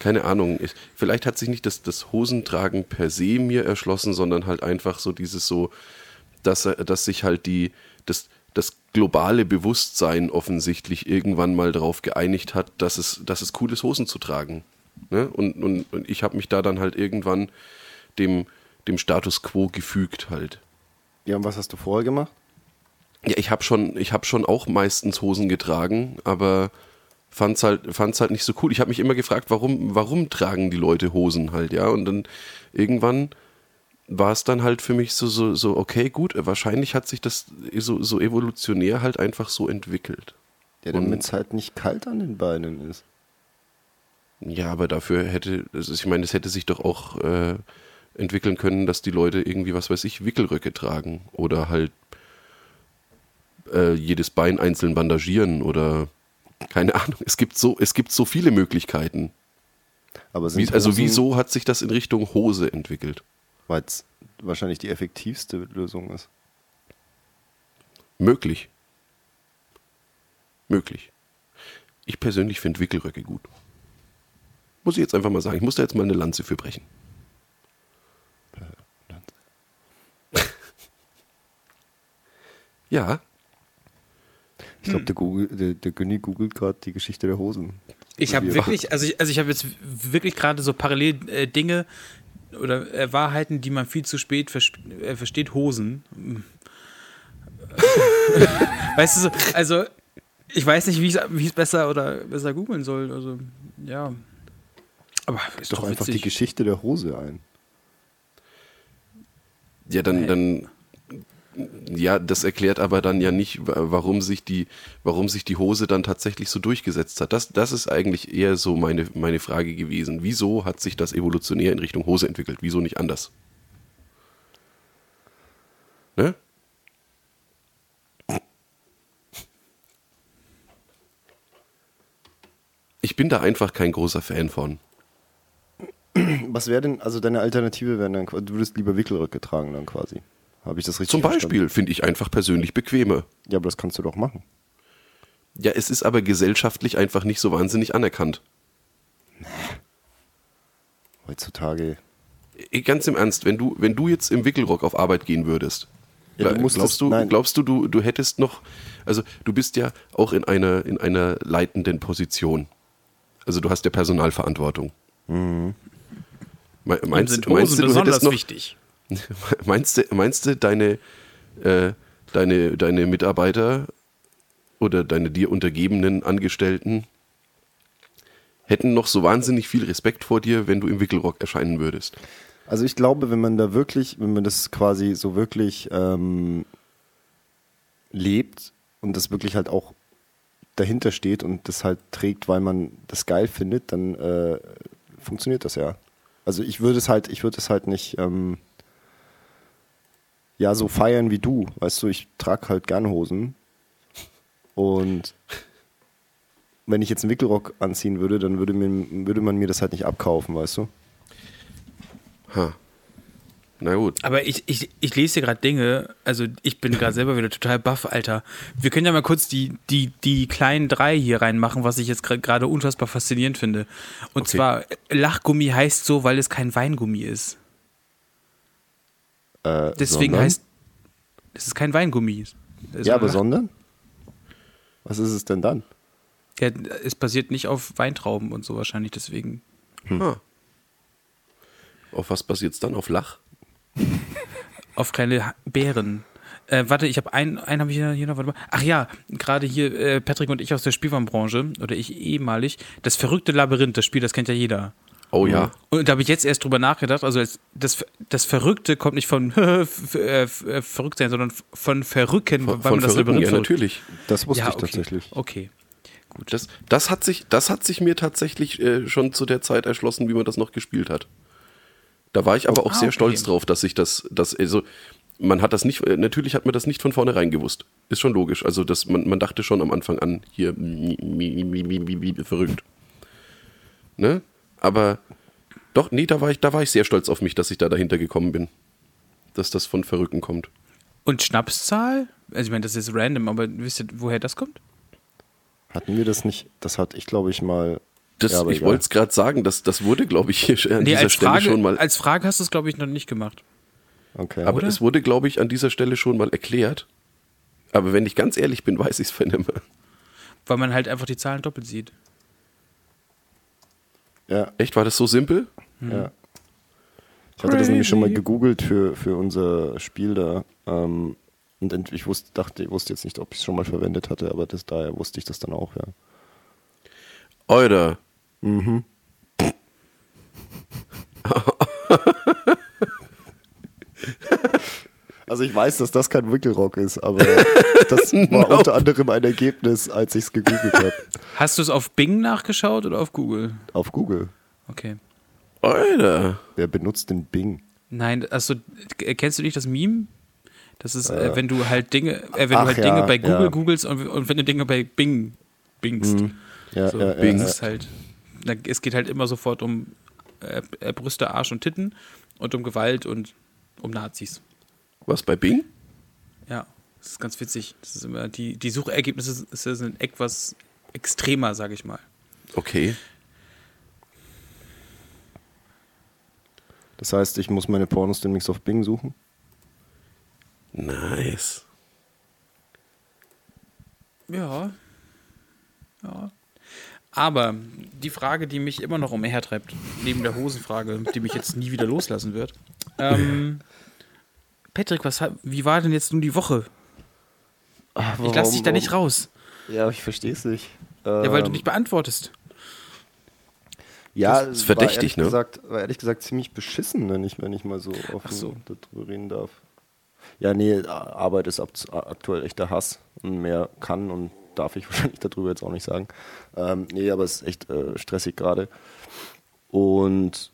keine Ahnung, ich, vielleicht hat sich nicht das, das Hosentragen per se mir erschlossen, sondern halt einfach so dieses so, dass, er- dass sich halt die, das, das globale Bewusstsein offensichtlich irgendwann mal darauf geeinigt hat, dass es, dass es cool ist, Hosen zu tragen. Ne? Und, und, und ich habe mich da dann halt irgendwann dem, dem Status quo gefügt halt. Ja, und was hast du vorher gemacht? Ja, ich habe schon, ich habe schon auch meistens Hosen getragen, aber fand's halt, fand's halt nicht so cool. Ich habe mich immer gefragt, warum, warum tragen die Leute Hosen halt, ja? Und dann irgendwann war es dann halt für mich so, so, so, okay, gut, wahrscheinlich hat sich das so, so evolutionär halt einfach so entwickelt. Ja, damit es halt nicht kalt an den Beinen ist. Ja, aber dafür hätte, also ich meine, es hätte sich doch auch äh, entwickeln können, dass die Leute irgendwie, was weiß ich, Wickelröcke tragen oder halt äh, jedes Bein einzeln bandagieren oder keine Ahnung. Es gibt so, es gibt so viele Möglichkeiten. Aber Wie, also wieso hat sich das in Richtung Hose entwickelt? Weil es wahrscheinlich die effektivste Lösung ist. Möglich. Möglich. Ich persönlich finde Wickelröcke gut. Muss ich jetzt einfach mal sagen. Ich muss da jetzt mal eine Lanze für brechen. Ja, Ich glaube, der, Google, der, der Günni googelt gerade die Geschichte der Hosen. Ich habe Wir- wirklich, also ich, also ich habe jetzt wirklich gerade so parallel äh, Dinge oder äh, Wahrheiten, die man viel zu spät versp äh, versteht, Hosen. weißt du so, also Ich weiß nicht, wie ich es besser oder besser googeln soll. Also, ja. Aber ist doch, doch einfach die Geschichte der Hose ein. Ja, dann, dann ja, das erklärt aber dann ja nicht, warum sich die, warum sich die Hose dann tatsächlich so durchgesetzt hat. Das, das ist eigentlich eher so meine, meine Frage gewesen. Wieso hat sich das evolutionär in Richtung Hose entwickelt? Wieso nicht anders? Ne? Ich bin da einfach kein großer Fan von. Was wäre denn, also deine Alternative wäre dann, du würdest lieber Wickelröcke tragen dann quasi. Habe ich das richtig Zum Beispiel finde ich einfach persönlich bequemer. Ja, aber das kannst du doch machen. Ja, es ist aber gesellschaftlich einfach nicht so wahnsinnig anerkannt. Nee. Heutzutage. Ganz im Ernst, wenn du, wenn du jetzt im Wickelrock auf Arbeit gehen würdest, ja, du glaubst, du, nein. glaubst du, du, du hättest noch, also du bist ja auch in einer, in einer leitenden Position. Also du hast ja Personalverantwortung. Mhm. Meinst, meinst, meinst du, du besonders noch, wichtig. Meinst du, meinst du deine, äh, deine, deine Mitarbeiter oder deine dir untergebenen Angestellten hätten noch so wahnsinnig viel Respekt vor dir, wenn du im Wickelrock erscheinen würdest? Also ich glaube, wenn man da wirklich, wenn man das quasi so wirklich ähm, lebt und das wirklich halt auch dahinter steht und das halt trägt, weil man das geil findet, dann äh, funktioniert das ja. Also ich würde es halt, ich würde es halt nicht ähm, ja so feiern wie du. Weißt du, ich trage halt gern Hosen. Und wenn ich jetzt einen Wickelrock anziehen würde, dann würde, mir, würde man mir das halt nicht abkaufen, weißt du? Ha. Na gut. Aber ich, ich, ich lese hier gerade Dinge, also ich bin gerade selber wieder total baff, Alter. Wir können ja mal kurz die, die, die kleinen drei hier reinmachen, was ich jetzt gerade unfassbar faszinierend finde. Und okay. zwar, Lachgummi heißt so, weil es kein Weingummi ist. Äh, Deswegen sondern? heißt es ist kein Weingummi. ja, aber sondern? Was ist es denn dann? Ja, es basiert nicht auf Weintrauben und so wahrscheinlich deswegen. Hm. Hm. Auf was basiert es dann? Auf Lach? auf kleine Bären. Äh, warte, ich habe einen, einen habe ich hier noch. Warte mal. Ach ja, gerade hier äh, Patrick und ich aus der Spielwarenbranche oder ich ehemalig. Das verrückte Labyrinth, das Spiel, das kennt ja jeder. Oh ja. Und da habe ich jetzt erst drüber nachgedacht. Also das, das Verrückte kommt nicht von äh, verrückt sein, sondern von Verrücken, von, weil man das Labyrinth ja, natürlich. Das wusste ja, ich okay. tatsächlich. Okay. Gut. Das, das, hat sich, das hat sich mir tatsächlich äh, schon zu der Zeit erschlossen, wie man das noch gespielt hat. Da war ich aber auch ah, sehr okay. stolz drauf, dass ich das, das, also man hat das nicht, äh, natürlich hat man das nicht von vornherein gewusst. Ist schon logisch. Also das, man, man dachte schon am Anfang an, hier verrückt. Ne? Aber doch, nee, da war ich, da war ich sehr stolz auf mich, dass ich da dahinter gekommen bin. Dass das von Verrückten kommt. Und Schnapszahl? Also ich meine, das ist random, aber wisst ihr, woher das kommt? Hatten wir das nicht? Das hatte ich, glaube ich, mal das, ja, ich wollte es gerade sagen, das, das wurde, glaube ich, hier an nee, dieser Stelle Frage, schon mal. Als Frage hast du es, glaube ich, noch nicht gemacht. Okay. Aber Oder? es wurde, glaube ich, an dieser Stelle schon mal erklärt. Aber wenn ich ganz ehrlich bin, weiß ich es nicht mehr. Weil man halt einfach die Zahlen doppelt sieht. Ja. Echt? War das so simpel? Hm. Ja. Ich hatte das nämlich schon mal gegoogelt für, für unser Spiel da. Ähm, und ich wusste, dachte, ich wusste jetzt nicht, ob ich es schon mal verwendet hatte, aber das, daher wusste ich das dann auch, ja. Euder. Mhm. Also ich weiß, dass das kein Wickelrock ist, aber das war no. unter anderem ein Ergebnis, als ich es gegoogelt habe. Hast du es auf Bing nachgeschaut oder auf Google? Auf Google. Okay. Alter. Wer benutzt denn Bing? Nein, also kennst du nicht das Meme? Das ist, äh, wenn du halt Dinge, äh, wenn Ach, du halt ja, Dinge bei Google ja. googelst und, und, wenn du Dinge bei Bing bingst. Mhm. Ja, so, ja, Bing. ist halt, es geht halt immer sofort um äh, äh, Brüste, Arsch und Titten und um Gewalt und um Nazis. Was bei Bing? Ja, das ist ganz witzig. Das ist immer die, die Suchergebnisse sind etwas extremer, sage ich mal. Okay. Das heißt, ich muss meine Pornos demnächst auf Bing suchen? Nice. Ja. Ja. Aber die Frage, die mich immer noch umhertreibt, neben der Hosenfrage, die mich jetzt nie wieder loslassen wird. Ähm, Patrick, was, wie war denn jetzt nun die Woche? Ach, ich lasse dich da nicht raus. Ja, ich verstehe es nicht. Ja, weil du Ähm, nicht beantwortest. Ja, Das ist verdächtig, war ehrlich ne? Gesagt, war ehrlich gesagt ziemlich beschissen, wenn ich, wenn ich mal so offen so. darüber reden darf. Ja, nee, Arbeit ist ab, aktuell echter Hass und mehr kann und darf ich wahrscheinlich darüber jetzt auch nicht sagen. Ähm, nee, aber es ist echt äh, stressig gerade. Und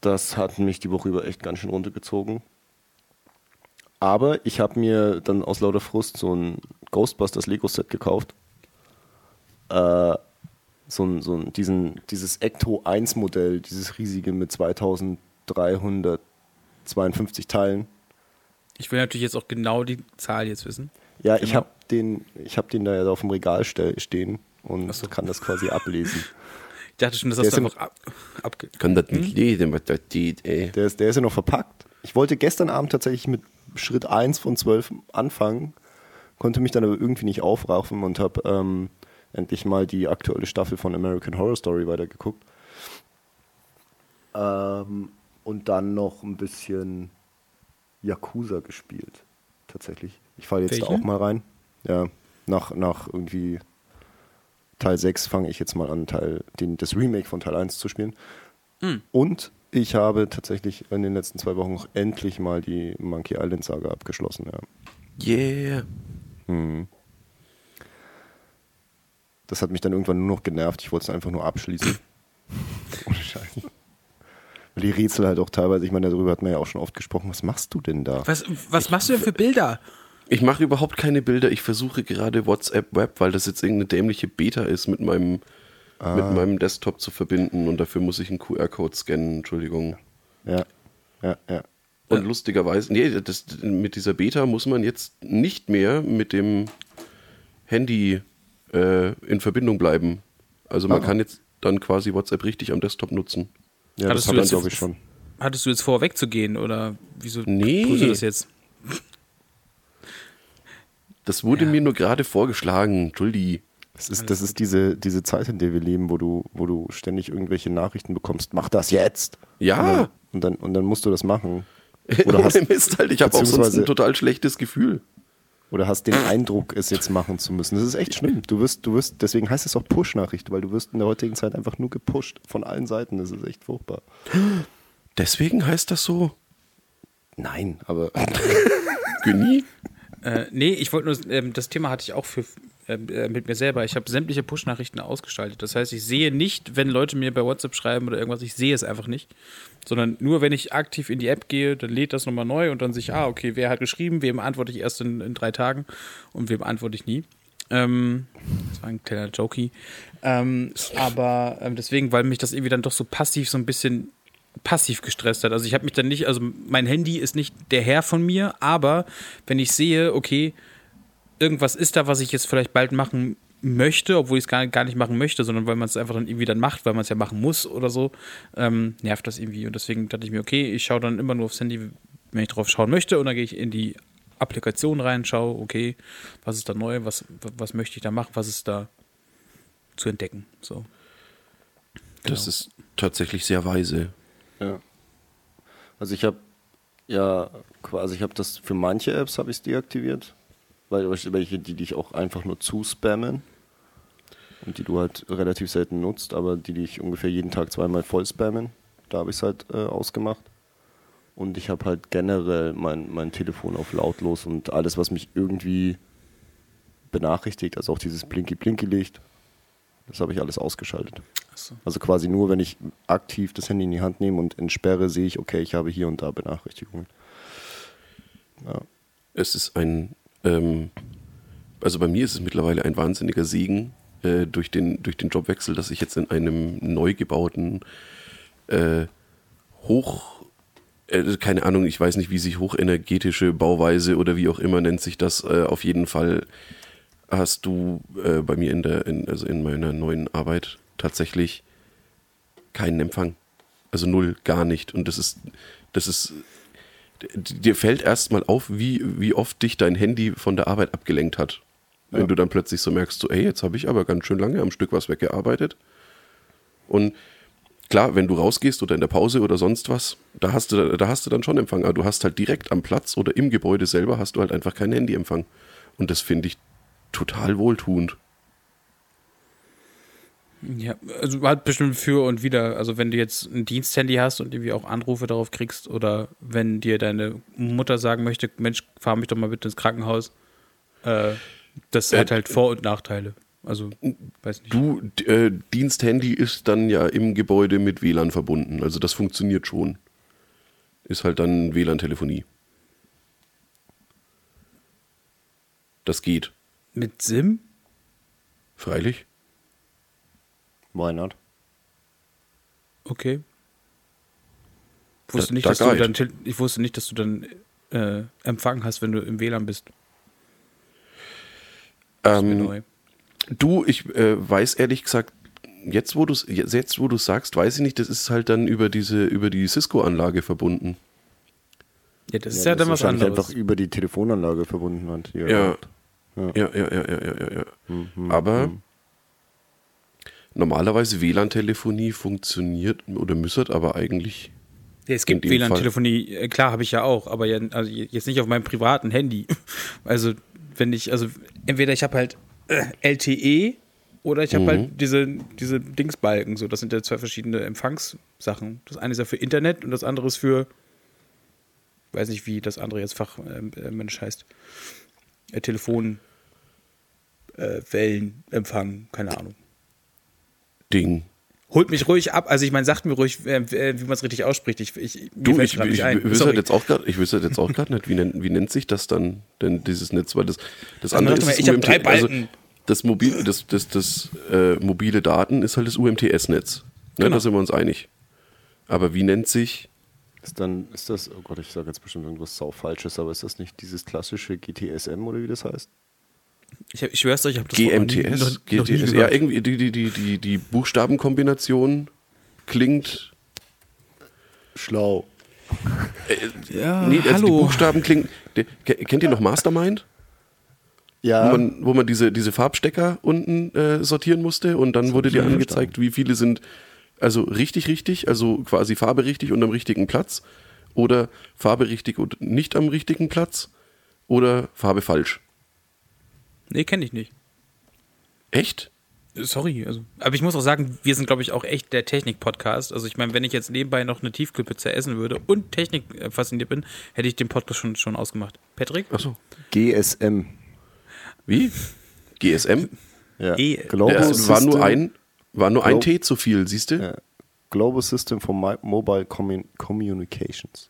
das hat mich die Woche über echt ganz schön runtergezogen. Aber ich habe mir dann aus lauter Frust so ein Ghostbusters Lego-Set gekauft. Äh, so ein, so ein, diesen, dieses Ecto 1 Modell, dieses riesige mit 2352 Teilen. Ich will natürlich jetzt auch genau die Zahl jetzt wissen. Ja, ich Genau. habe den, ich hab den da ja auf dem Regal ste stehen und so. kann das quasi ablesen. Ich dachte schon, dass das ist einfach ab, abge Kann das nicht lesen, was das steht, ey. Der ist, der ist ja noch verpackt. Ich wollte gestern Abend tatsächlich mit Schritt 1 von 12 anfangen, konnte mich dann aber irgendwie nicht aufraffen und habe ähm, endlich mal die aktuelle Staffel von American Horror Story weitergeguckt. Ähm, und dann noch ein bisschen Yakuza gespielt. Tatsächlich. Ich falle jetzt da auch mal rein. Ja, nach, nach irgendwie Teil 6 fange ich jetzt mal an, Teil, den, das Remake von Teil 1 zu spielen. Und ich habe tatsächlich in den letzten zwei Wochen auch endlich mal die Monkey Island Saga abgeschlossen. Ja. Yeah. Mhm. Das hat mich dann irgendwann nur noch genervt. Ich wollte es einfach nur abschließen. Ohne Scheiß. Weil die Rätsel halt auch teilweise, ich meine, darüber hat man ja auch schon oft gesprochen. Was machst du denn da? Was, was machst du denn für Bilder? Ich mache überhaupt keine Bilder. Ich versuche gerade WhatsApp Web, weil das jetzt irgendeine dämliche Beta ist, mit meinem, mit meinem Desktop zu verbinden. Und dafür muss ich einen QR-Code scannen. Entschuldigung. Ja, ja, ja. Und lustigerweise, nee, das, mit dieser Beta muss man jetzt nicht mehr mit dem Handy äh, in Verbindung bleiben. Also man Ah. kann jetzt dann quasi WhatsApp richtig am Desktop nutzen. Ja, Hattest das du hat jetzt- glaube ich schon. Hattest du jetzt vor, wegzugehen oder wieso Nee. tust du das jetzt? Das wurde Ja. mir nur gerade vorgeschlagen. Entschuldi. Das ist, das ist diese, diese Zeit, in der wir leben, wo du, wo du ständig irgendwelche Nachrichten bekommst. Mach das jetzt! Ja. Und dann, und dann musst du das machen. Oder Ohne hast, Mist halt. Ich habe auch sonst ein total schlechtes Gefühl. oder hast den Eindruck, es jetzt machen zu müssen. Das ist echt schlimm. Du wirst, du wirst, deswegen heißt es auch Push-Nachricht, weil du wirst in der heutigen Zeit einfach nur gepusht von allen Seiten. Das ist echt furchtbar. Deswegen heißt das so. Nein, aber Genie? Äh, nee, ich wollte nur, ähm, das Thema hatte ich auch für, äh, mit mir selber. Ich habe sämtliche Push-Nachrichten ausgeschaltet. Das heißt, ich sehe nicht, wenn Leute mir bei WhatsApp schreiben oder irgendwas, ich sehe es einfach nicht. Sondern nur, wenn ich aktiv in die App gehe, dann lädt das nochmal neu und dann sehe ich, ah, okay, wer hat geschrieben, wem antworte ich erst in, in drei Tagen und wem antworte ich nie. Ähm, das war ein kleiner Jokey. Ähm, aber ähm, deswegen, weil mich das irgendwie dann doch so passiv so ein bisschen passiv gestresst hat. Also ich habe mich dann nicht, also mein Handy ist nicht der Herr von mir, aber wenn ich sehe, okay, irgendwas ist da, was ich jetzt vielleicht bald machen möchte, obwohl ich es gar, gar nicht machen möchte, sondern weil man es einfach dann irgendwie dann macht, weil man es ja machen muss oder so, ähm, nervt das irgendwie. Und deswegen dachte ich mir, okay, ich schaue dann immer nur aufs Handy, wenn ich drauf schauen möchte, und dann gehe ich in die Applikation rein, schaue, okay, was ist da neu, was, was möchte ich da machen, was ist da zu entdecken. So. Das Genau. ist tatsächlich sehr weise. Ja. Also ich habe ja quasi, ich habe das für manche Apps habe ich es deaktiviert, weil welche, die dich auch einfach nur zuspammen und die du halt relativ selten nutzt, aber die dich ungefähr jeden Tag zweimal voll spammen, da habe ich es halt äh, ausgemacht. Und ich habe halt generell mein, mein Telefon auf lautlos und alles, was mich irgendwie benachrichtigt, also auch dieses Blinky-Blinky-Licht, das habe ich alles ausgeschaltet. Achso. Also quasi nur, wenn ich aktiv das Handy in die Hand nehme und entsperre, sehe ich, okay, ich habe hier und da Benachrichtigungen. Ja. Es ist ein, ähm, also bei mir ist es mittlerweile ein wahnsinniger Segen äh, durch, den, durch den Jobwechsel, dass ich jetzt in einem neu gebauten, äh, hoch, äh, keine Ahnung, ich weiß nicht, wie sich hochenergetische Bauweise oder wie auch immer nennt sich das, äh, auf jeden Fall hast du äh, bei mir in der, in, also in meiner neuen Arbeit tatsächlich keinen Empfang. Also null, gar nicht. Und das ist, das ist, dir fällt erstmal auf, wie, wie oft dich dein Handy von der Arbeit abgelenkt hat. Wenn Ja. du dann plötzlich so merkst, so, ey, jetzt habe ich aber ganz schön lange am Stück was weggearbeitet. Und klar, wenn du rausgehst oder in der Pause oder sonst was, da hast du, da hast du dann schon Empfang. Aber du hast halt direkt am Platz oder im Gebäude selber hast du halt einfach keinen Handyempfang. Und das finde ich total wohltuend. Ja, also hat bestimmt für und wieder. Also wenn du jetzt ein Diensthandy hast und irgendwie auch Anrufe darauf kriegst oder wenn dir deine Mutter sagen möchte, Mensch, fahr mich doch mal bitte ins Krankenhaus. Äh, das Äh, hat halt Vor- und Nachteile. Also, weiß nicht. Du, äh, Diensthandy ist dann ja im Gebäude mit WLAN verbunden. Also das funktioniert schon. Ist halt dann WLAN-Telefonie. Das geht. Mit SIM? Freilich. Why not? Okay. Ich wusste, Da- nicht, da dass du dann, ich wusste nicht, dass du dann äh, Empfang hast, wenn du im WLAN bist. Das Ähm. Du, ich äh, weiß ehrlich gesagt, jetzt wo du es jetzt wo du sagst, weiß ich nicht, das ist halt dann über diese über die Cisco-Anlage verbunden. Ja, das ist ja, dann was wahrscheinlich anderes. einfach über die Telefonanlage verbunden hat. die ihr Ja. habt. Ja, ja, ja, ja, ja, ja. ja. Mhm, Aber mhm. Normalerweise WLAN-Telefonie funktioniert oder müssert aber eigentlich. Ja, es gibt WLAN-Telefonie, äh, klar, habe ich ja auch, aber ja, also jetzt nicht auf meinem privaten Handy. Also, wenn ich, also entweder ich habe halt äh, LTE oder ich habe Mhm. halt diese, diese Dingsbalken. So, das sind ja zwei verschiedene Empfangssachen. Das eine ist ja für Internet und das andere ist für, weiß nicht, wie das andere jetzt Fachmensch heißt. Äh, Telefon, äh, Wellenempfang, keine Ahnung. Ding. Holt mich ruhig ab. Also ich meine, sagt mir ruhig, äh, äh, wie man es richtig ausspricht. Ich, ich, Du, ich, ich, nicht ein. ich wüsste halt jetzt auch grad, ich wüsste halt jetzt auch gerade nicht, wie nennt, wie nennt sich das dann, denn dieses Netz, weil das, das Also andere ist mal, das ich hab drei also das mobil, das, das, das äh, mobile Daten ist halt das UMTS-Netz. Ne, Genau. Da sind wir uns einig. Aber wie nennt sich, Ist dann, ist das, oh Gott, ich sage jetzt bestimmt irgendwas sau Falsches, aber ist das nicht dieses klassische GTSM oder wie das heißt? Ich, hab- ich schwör's euch, ich habe das noch nie- GMTS? noch, noch nie GTS? Ja, gehört. irgendwie die, die, die, die, die Buchstabenkombination klingt. Schlau. Ja, nee, also die hallo. Buchstaben klingen. Die, ke- kennt ihr noch Mastermind? Ja, wo man, wo man diese, diese Farbstecker unten äh, sortieren musste und dann wurde dir angezeigt, wie viele sind also richtig richtig, also quasi Farbe richtig und am richtigen Platz oder Farbe richtig und nicht am richtigen Platz oder Farbe falsch. Nee, kenne ich nicht. Echt? Sorry, also. Aber ich muss auch sagen, wir sind, glaube ich, auch echt der Technik-Podcast. Also ich meine, wenn ich jetzt nebenbei noch eine Tiefkühlpizza essen würde und Technik äh, fasziniert bin, hätte ich den Podcast schon, schon ausgemacht. Patrick? Achso. GSM. Wie? GSM? Ja. E- Global Ja, es war nur ein, war nur ein T zu viel, siehst du? Ja. Global System for Mobile Commun Communications.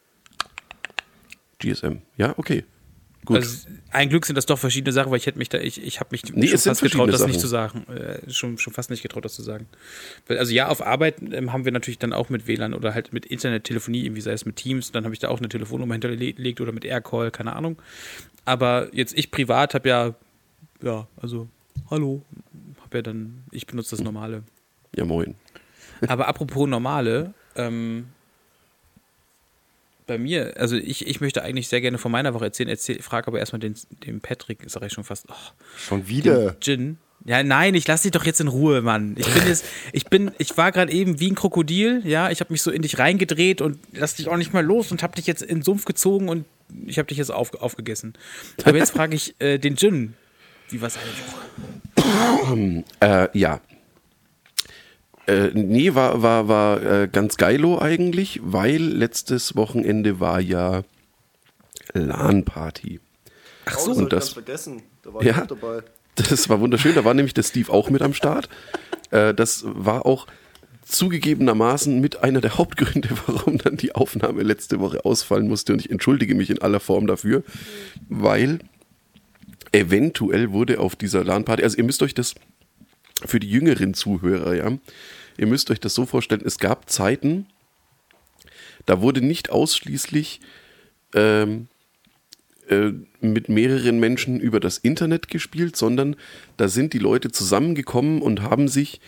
GSM. Ja, okay. Gut. Also, ein Glück sind das doch verschiedene Sachen, weil ich hätte mich da, ich, ich habe mich Nee, schon fast getraut, das verschiedene nicht zu sagen. Äh, schon, schon fast nicht getraut, das zu sagen. Weil, also ja, auf Arbeit ähm, haben wir natürlich dann auch mit WLAN oder halt mit Internettelefonie, irgendwie sei es mit Teams, dann habe ich da auch eine Telefonnummer hinterlegt oder mit Aircall, keine Ahnung. Aber jetzt ich privat habe ja, ja, also, hallo, habe ja dann, ich benutze das normale. ja, moin. Aber apropos normale, ähm, bei mir, also ich, ich möchte eigentlich sehr gerne von meiner Woche erzählen, erzähl, frage aber erstmal den, den Patrick, sage ich schon fast, oh, Schon wieder. Gin. Ja, nein, ich lass dich doch jetzt in Ruhe, Mann. Ich bin jetzt, ich bin, ich war gerade eben wie ein Krokodil, ja, ich habe mich so in dich reingedreht und lass dich auch nicht mal los und habe dich jetzt in den Sumpf gezogen und ich habe dich jetzt auf, aufgegessen. Aber jetzt frage ich äh, den Gin, wie war seine Woche? Äh, ja. Äh, nee, war, war, war äh, ganz geilo eigentlich, weil letztes Wochenende war ja LAN-Party. Ach so, und das- vergessen. Da war ich Ja. auch dabei. Das war wunderschön, da war nämlich der Steve auch mit am Start. Äh, das war auch zugegebenermaßen mit einer der Hauptgründe, warum dann die Aufnahme letzte Woche ausfallen musste. Und ich entschuldige mich in aller Form dafür, weil eventuell wurde auf dieser LAN-Party, also ihr müsst euch das für die jüngeren Zuhörer, ja, ihr müsst euch das so vorstellen, es gab Zeiten, da wurde nicht ausschließlich ähm, äh, mit mehreren Menschen über das Internet gespielt, sondern da sind die Leute zusammengekommen und haben sich,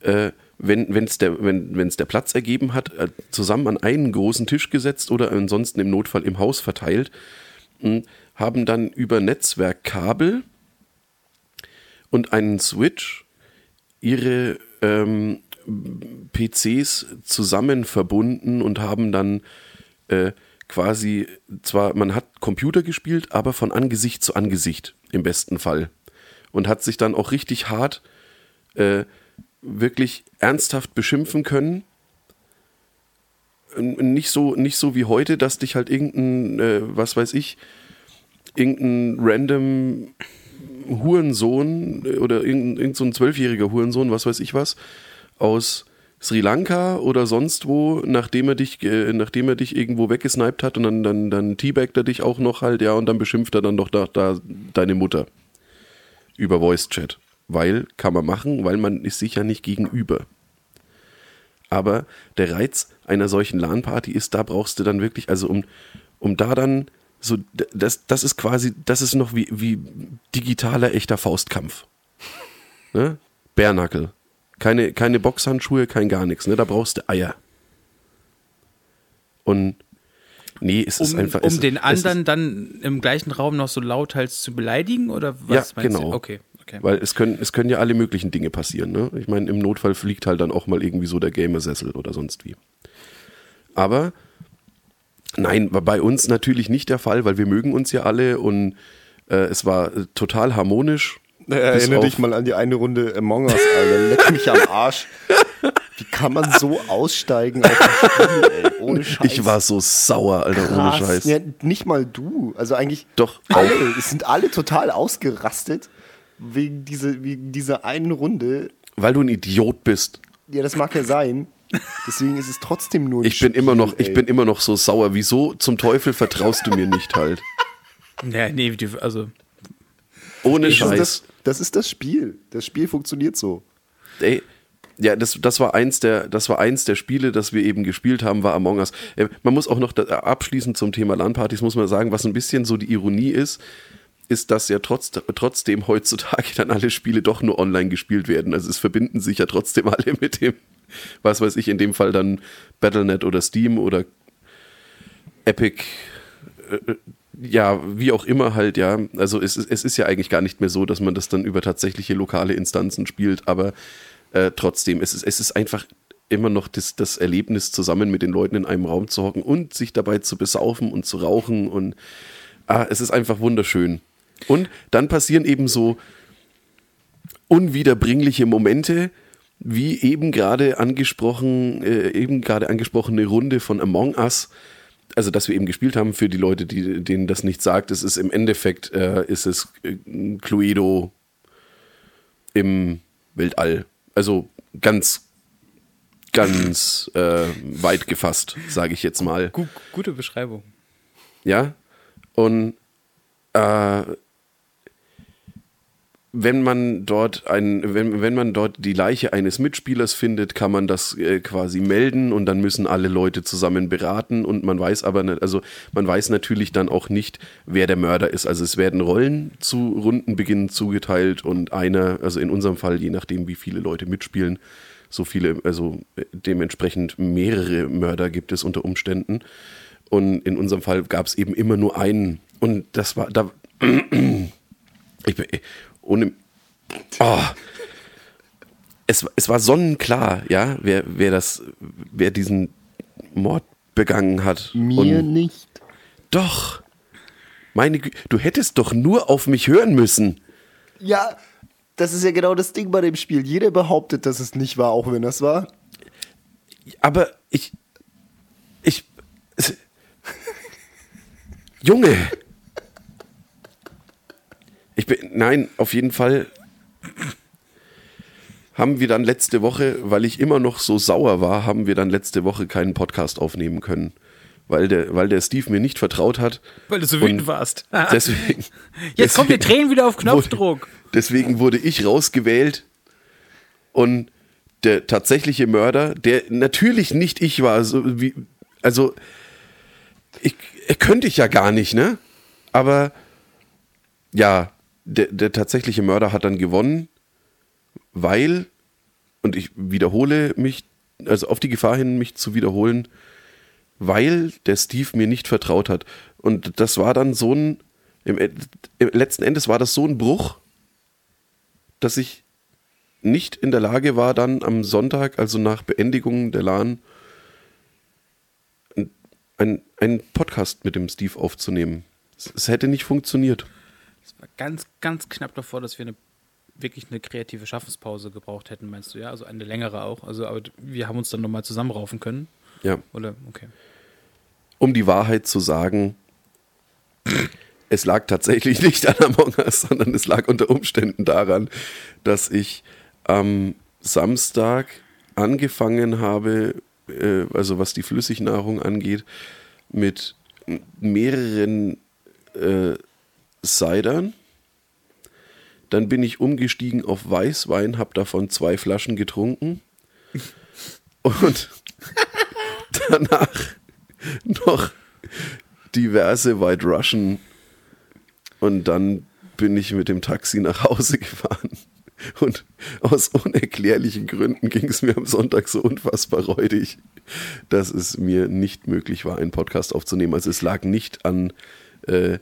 äh, wenn wenn's der, wenn der Platz ergeben hat, äh, zusammen an einen großen Tisch gesetzt oder ansonsten im Notfall im Haus verteilt, mh, haben dann über Netzwerkkabel und einen Switch ihre ähm, PCs zusammen verbunden und haben dann äh, quasi zwar, man hat Computer gespielt, aber von Angesicht zu Angesicht im besten Fall. und hat sich dann auch richtig hart äh, wirklich ernsthaft beschimpfen können. Nicht so, nicht so wie heute, dass dich halt irgendein, äh, was weiß ich, irgendein random Hurensohn äh, oder irgendein, irgendein so zwölfjähriger Hurensohn, was weiß ich was, aus Sri Lanka oder sonst wo, nachdem er dich, äh, nachdem er dich irgendwo weggesniped hat und dann, dann, dann teabagt er dich auch noch halt, ja, und dann beschimpft er dann doch da, da deine Mutter über Voice Chat. Weil, kann man machen, weil man ist sich ja nicht gegenüber. Aber der Reiz einer solchen LAN-Party ist, da brauchst du dann wirklich, also um, um da dann so, das, das ist quasi, das ist noch wie, wie digitaler echter Faustkampf. Ne? Bärnackel. Keine, keine Boxhandschuhe, kein gar nichts, ne? Da brauchst du Eier. Und nee, es ist um, einfach. Um es, den anderen dann im gleichen Raum noch so lauthals zu beleidigen oder was ja, genau. Du? Okay. Okay. Weil es können, es können ja alle möglichen Dinge passieren. Ne? Ich meine, im Notfall fliegt halt dann auch mal irgendwie so der Gamersessel oder sonst wie. Aber nein, war bei uns natürlich nicht der Fall, weil wir mögen uns ja alle und äh, es war äh, total harmonisch. Erinnere dich mal an die eine Runde Among Us, Alter. Leck mich am Arsch. Wie kann man so aussteigen auf das Spiel, ey? Ohne Scheiß. Ich war so sauer, Alter, Krass. ohne Scheiß. Ja, nicht mal du. Also eigentlich Doch, alle. Es sind alle total ausgerastet wegen, diese, wegen dieser einen Runde. Weil du ein Idiot bist. Ja, das mag ja sein. Deswegen ist es trotzdem nur ein Ich bin Spiel, immer noch, ey. ich bin immer noch so sauer. Wieso zum Teufel vertraust du mir nicht halt? Ja, nee, also Ohne das, ist Scheiß. das, das ist das Spiel. Das Spiel funktioniert so. Ey, ja, das, das war eins der, das war eins der Spiele, das wir eben gespielt haben, war Among Us. Äh, Man muss auch noch da, abschließend zum Thema LAN-Partys muss man sagen, was ein bisschen so die Ironie ist, ist, dass ja trotz, trotzdem heutzutage dann alle Spiele doch nur online gespielt werden. Also es verbinden sich ja trotzdem alle mit dem, was weiß ich, in dem Fall dann Battle.net oder Steam oder Epic, äh, ja, wie auch immer halt, ja. Also es, ist- es ist ja eigentlich gar nicht mehr so, dass man das dann über tatsächliche lokale Instanzen spielt, aber äh, trotzdem, es ist, es ist einfach immer noch das, das Erlebnis, zusammen mit den Leuten in einem Raum zu hocken und sich dabei zu besaufen und zu rauchen und ah, es ist einfach wunderschön. Und dann passieren eben so unwiederbringliche Momente, wie eben gerade angesprochen, äh, eben gerade angesprochene Runde von Among Us, also dass wir eben gespielt haben für die Leute, die, denen das nicht sagt, es ist im Endeffekt, äh, ist es äh, Cluedo im Weltall. Also ganz, ganz äh, weit gefasst, sage ich jetzt mal. gu gute Beschreibung. Ja. Und äh, wenn man dort ein, wenn, wenn man dort die Leiche eines Mitspielers findet, kann man das äh, quasi melden und dann müssen alle Leute zusammen beraten und man weiß aber nicht, also man weiß natürlich dann auch nicht, wer der Mörder ist. Also es werden Rollen zu Rundenbeginn zugeteilt und einer, also in unserem Fall, je nachdem wie viele Leute mitspielen, so viele, also äh, dementsprechend mehrere Mörder gibt es unter Umständen. Und in unserem Fall gab es eben immer nur einen. Und das war, da, ich ohne, oh, es, es war sonnenklar, ja, wer, wer das, wer diesen Mord begangen hat. Mir Und nicht. doch, meine, Gü- du hättest doch nur auf mich hören müssen. Ja, das ist ja genau das Ding bei dem Spiel. Jeder behauptet, dass es nicht war, auch wenn das war. Aber ich, ich, Junge. Ich bin, nein, auf jeden Fall haben wir dann letzte Woche, weil ich immer noch so sauer war, haben wir dann letzte Woche keinen Podcast aufnehmen können. Weil der, weil der Steve mir nicht vertraut hat. Weil du so wütend warst. Deswegen, Jetzt kommt die Tränen wieder auf Knopfdruck. Wurde, deswegen wurde ich rausgewählt und der tatsächliche Mörder, der natürlich nicht ich war, so wie, also ich, er könnte ich ja gar nicht, ne? Aber ja, der, der tatsächliche Mörder hat dann gewonnen, weil, und ich wiederhole mich, also auf die Gefahr hin, mich zu wiederholen, weil der Steve mir nicht vertraut hat. Und das war dann so ein, im, im letzten Endes war das so ein Bruch, dass ich nicht in der Lage war, dann am Sonntag, also nach Beendigung der LAN, ein- einen Podcast mit dem Steve aufzunehmen. Es, es hätte nicht funktioniert. Es war ganz, ganz knapp davor, dass wir eine wirklich eine kreative Schaffenspause gebraucht hätten, meinst du, ja? Also eine längere auch. Also, aber wir haben uns dann nochmal zusammenraufen können. Ja. Oder, okay. Um die Wahrheit zu sagen, es lag tatsächlich nicht an Among Us, sondern es lag unter Umständen daran, dass ich am Samstag angefangen habe, äh, also was die Flüssignahrung angeht, mit mehreren äh, Cidern. Dann bin ich umgestiegen auf Weißwein, habe davon zwei Flaschen getrunken. Und danach noch diverse White Russian. Und dann bin ich mit dem Taxi nach Hause gefahren. Und aus unerklärlichen Gründen ging es mir am Sonntag so unfassbar räudig, dass es mir nicht möglich war, einen Podcast aufzunehmen. Also es lag nicht an, äh,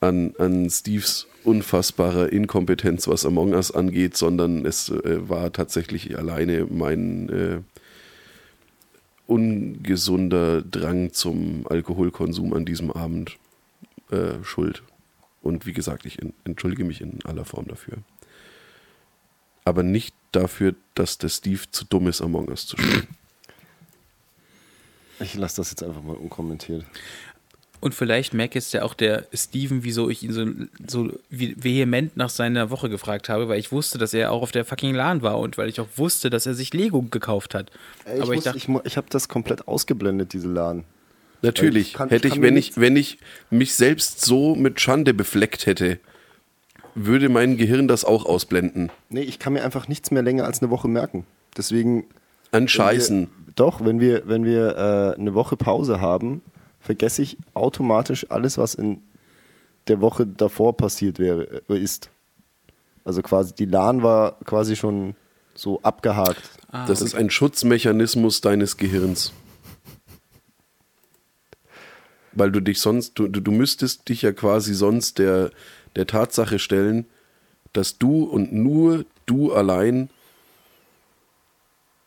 an, an Steves unfassbarer Inkompetenz, was Among Us angeht, sondern es äh, war tatsächlich alleine mein äh, ungesunder Drang zum Alkoholkonsum an diesem Abend äh, schuld. Und wie gesagt, ich entschuldige mich in aller Form dafür aber nicht dafür, dass der Steve zu dumm ist, Among Us zu spielen. Ich lasse das jetzt einfach mal unkommentiert. Und vielleicht merkt jetzt ja auch der Steven, wieso ich ihn so, so vehement nach seiner Woche gefragt habe, weil ich wusste, dass er auch auf der fucking LAN war und weil ich auch wusste, dass er sich Lego gekauft hat. Ey, ich Aber ich, ich, ich habe das komplett ausgeblendet, diese LAN. Natürlich. Ich kann, hätte ich, wenn ich, wenn ich mich selbst so mit Schande befleckt hätte, würde mein Gehirn das auch ausblenden. Nee, ich kann mir einfach nichts mehr länger als eine Woche merken. Deswegen. An Scheißen. Wir, doch, wenn wir, wenn wir äh, eine Woche Pause haben, vergesse ich automatisch alles, was in der Woche davor passiert wäre, äh, ist. Also quasi, die LAN war quasi schon so abgehakt. Ah, das okay. ist ein Schutzmechanismus deines Gehirns. Weil du dich sonst, du, du müsstest dich ja quasi sonst der, der Tatsache stellen, dass du und nur du allein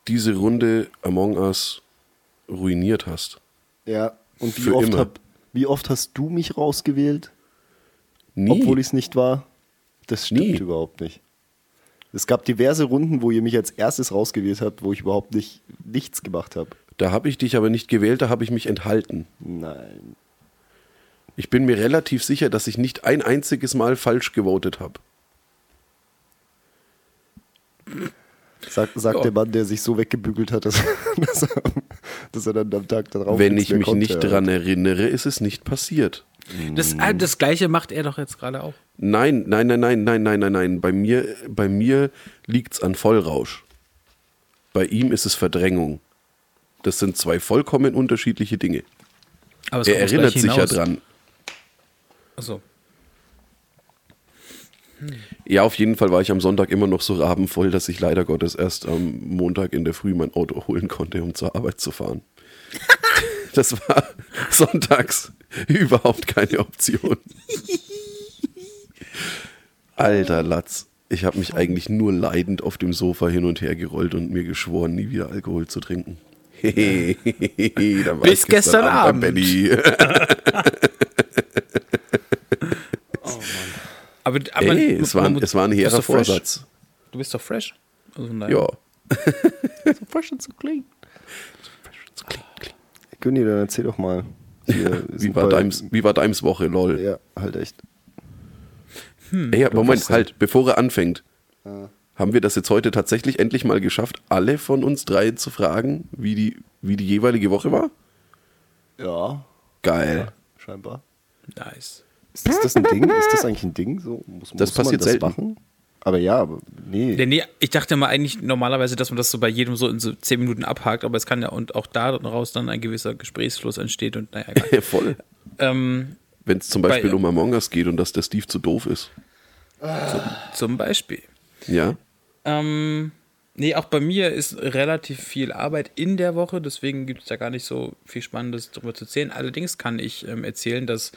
diese Runde Among Us ruiniert hast. Ja, und wie, oft, hab, wie oft, hast du mich rausgewählt? Nie. Obwohl ich es nicht war? Das stimmt Nie. überhaupt nicht. Es gab diverse Runden, wo ihr mich als erstes rausgewählt habt, wo ich überhaupt nicht nichts gemacht habe. Da habe ich dich aber nicht gewählt, da habe ich mich enthalten. Nein. Ich bin mir relativ sicher, dass ich nicht ein einziges Mal falsch gewotet habe. Sagt, sagt ja. der Mann, der sich so weggebügelt hat, dass, dass, er, dass er, dann am Tag darauf. Wenn ich mich konnte, nicht daran erinnere, ist es nicht passiert. Das, äh, das gleiche macht er doch jetzt gerade auch. Nein, nein, nein, nein, nein, nein, nein, nein. Bei mir, bei mir liegt es an Vollrausch. Bei ihm ist es Verdrängung. Das sind zwei vollkommen unterschiedliche Dinge. er erinnert sich ja dran. Achso. Ja, auf jeden Fall war ich am Sonntag immer noch so rabenvoll, dass ich leider Gottes erst am Montag in der Früh mein Auto holen konnte, um zur Arbeit zu fahren. das war sonntags überhaupt keine Option. Alter Latz. Ich habe mich eigentlich nur leidend auf dem Sofa hin und her gerollt und mir geschworen, nie wieder Alkohol zu trinken. Bis gestern, gestern Abend. Abend. Aber, aber Ey, es, war, es war ein hehrer Vorsatz. Du bist doch fresh. Also ja. so fresh und so clean. So fresh und so clean. clean. Günni, dann erzähl doch mal. Hier, wie, war Deims, wie war Deims Woche, lol? Ja, halt echt. Hm, Ey, Moment, halt, bevor er anfängt. Ja. Haben wir das jetzt heute tatsächlich endlich mal geschafft, alle von uns drei zu fragen, wie die, wie die jeweilige Woche war? Ja. Geil. Ja, scheinbar. Nice. Ist das, das ein Ding? Ist das eigentlich ein Ding? So, muss, das muss passiert das selten. Machen? Aber ja, aber nee. Ja, nee. Ich dachte mal eigentlich normalerweise, dass man das so bei jedem so in so zehn Minuten abhakt, aber es kann ja und auch daraus dann ein gewisser Gesprächsfluss entsteht und naja, egal. Voll. Ähm, Wenn es zum Beispiel bei, um Among Us geht und dass der Steve zu doof ist. Zum, zum Beispiel. Ja. Ähm, nee, auch bei mir ist relativ viel Arbeit in der Woche, deswegen gibt es da gar nicht so viel Spannendes darüber zu erzählen. Allerdings kann ich ähm, erzählen, dass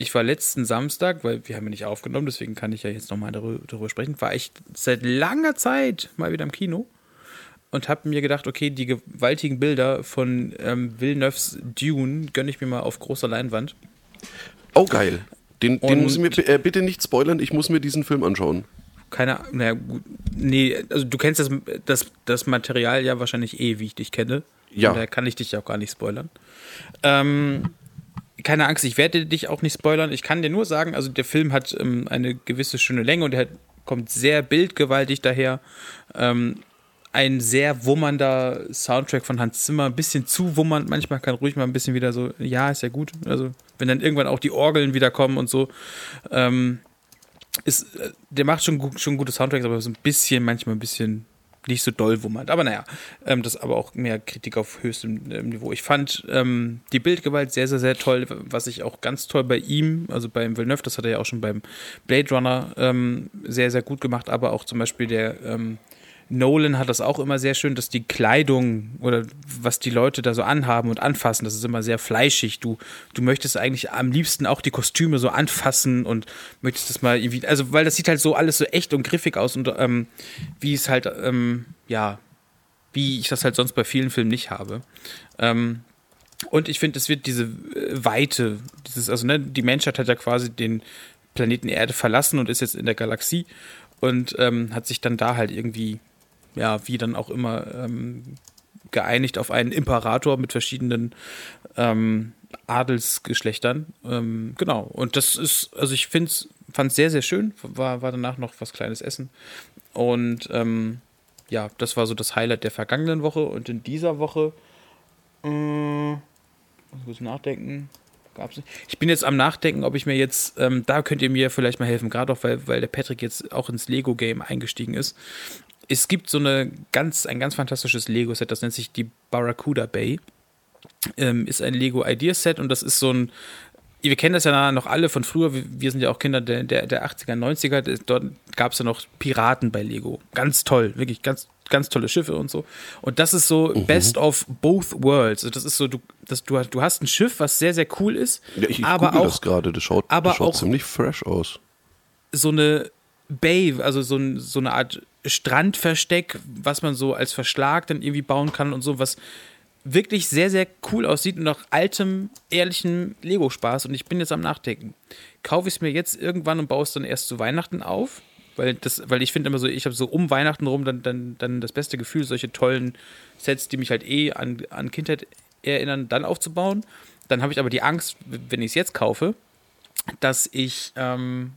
ich war letzten Samstag, weil wir haben ja nicht aufgenommen, deswegen kann ich ja jetzt nochmal darüber, darüber sprechen, war ich seit langer Zeit mal wieder im Kino und habe mir gedacht, okay, die gewaltigen Bilder von ähm, Villeneuves Dune gönne ich mir mal auf großer Leinwand. Oh, geil. Den, den muss ich mir äh, bitte nicht spoilern, ich muss mir diesen Film anschauen. keine Ahnung. Naja, gut. Nee, also du kennst das, das, das Material ja wahrscheinlich eh, wie ich dich kenne. Ja. Da kann ich dich ja auch gar nicht spoilern. Ähm, keine Angst, ich werde dich auch nicht spoilern. Ich kann dir nur sagen, also der Film hat ähm, eine gewisse schöne Länge und er kommt sehr bildgewaltig daher. Ähm, ein sehr wummernder Soundtrack von Hans Zimmer, ein bisschen zu wummernd, manchmal kann ruhig mal ein bisschen wieder so, ja, ist ja gut. Also, wenn dann irgendwann auch die Orgeln wieder kommen und so. Ähm, ist, äh, der macht schon, schon gute Soundtracks, aber so ein bisschen, manchmal ein bisschen nicht so doll wummernd. Aber naja, ähm, das aber auch mehr Kritik auf höchstem ähm, Niveau. Ich fand ähm, die Bildgewalt sehr, sehr, sehr toll, was ich auch ganz toll bei ihm, also beim Villeneuve, das hat er ja auch schon beim Blade Runner ähm, sehr, sehr gut gemacht, aber auch zum Beispiel der ähm, Nolan hat das auch immer sehr schön, dass die Kleidung oder was die Leute da so anhaben und anfassen, das ist immer sehr fleischig. Du, du möchtest eigentlich am liebsten auch die Kostüme so anfassen und möchtest das mal irgendwie, also weil das sieht halt so alles so echt und griffig aus und ähm, wie es halt, ähm, ja, wie ich das halt sonst bei vielen Filmen nicht habe. Ähm, und ich finde, es wird diese äh, Weite, dieses, also ne, die Menschheit hat ja quasi den Planeten Erde verlassen und ist jetzt in der Galaxie und ähm, hat sich dann da halt irgendwie, ja, wie dann auch immer, ähm, geeinigt auf einen Imperator mit verschiedenen ähm, Adelsgeschlechtern. Ähm, genau. Und das ist, also ich fand es sehr, sehr schön. War, war danach noch was kleines Essen. Und ähm, ja, das war so das Highlight der vergangenen Woche. Und in dieser Woche, äh, muss kurz nachdenken. Ich bin jetzt am Nachdenken, ob ich mir jetzt, ähm, da könnt ihr mir vielleicht mal helfen, gerade auch, weil, weil der Patrick jetzt auch ins Lego-Game eingestiegen ist. Es gibt so eine ganz, ein ganz fantastisches Lego-Set, das nennt sich die Barracuda Bay. Ähm, ist ein Lego Ideas-Set und das ist so ein, wir kennen das ja noch alle von früher, wir sind ja auch Kinder der, der, der 80er, 90er, Das- dort gab es ja noch Piraten bei Lego. Ganz toll, wirklich ganz, ganz tolle Schiffe und so. Und das ist so best of both worlds. Also das ist so, du, das, du, hast- du hast ein Schiff, was sehr, sehr cool ist, Ja, ich, ich aber auch das gerade, das schaut, aber das schaut auch- ziemlich fresh aus. so eine Bay, also so, ein, so eine Art Strandversteck, was man so als Verschlag dann irgendwie bauen kann und so, was wirklich sehr, sehr cool aussieht und nach altem, ehrlichem Lego-Spaß. Und ich bin jetzt am Nachdenken. Kaufe ich es mir jetzt irgendwann und baue es dann erst zu Weihnachten auf? Weil, das, weil ich finde immer so, ich habe so um Weihnachten rum dann, dann, dann das beste Gefühl, solche tollen Sets, die mich halt eh an, an Kindheit erinnern, dann aufzubauen. Dann habe ich aber die Angst, wenn ich es jetzt kaufe, dass ich ähm,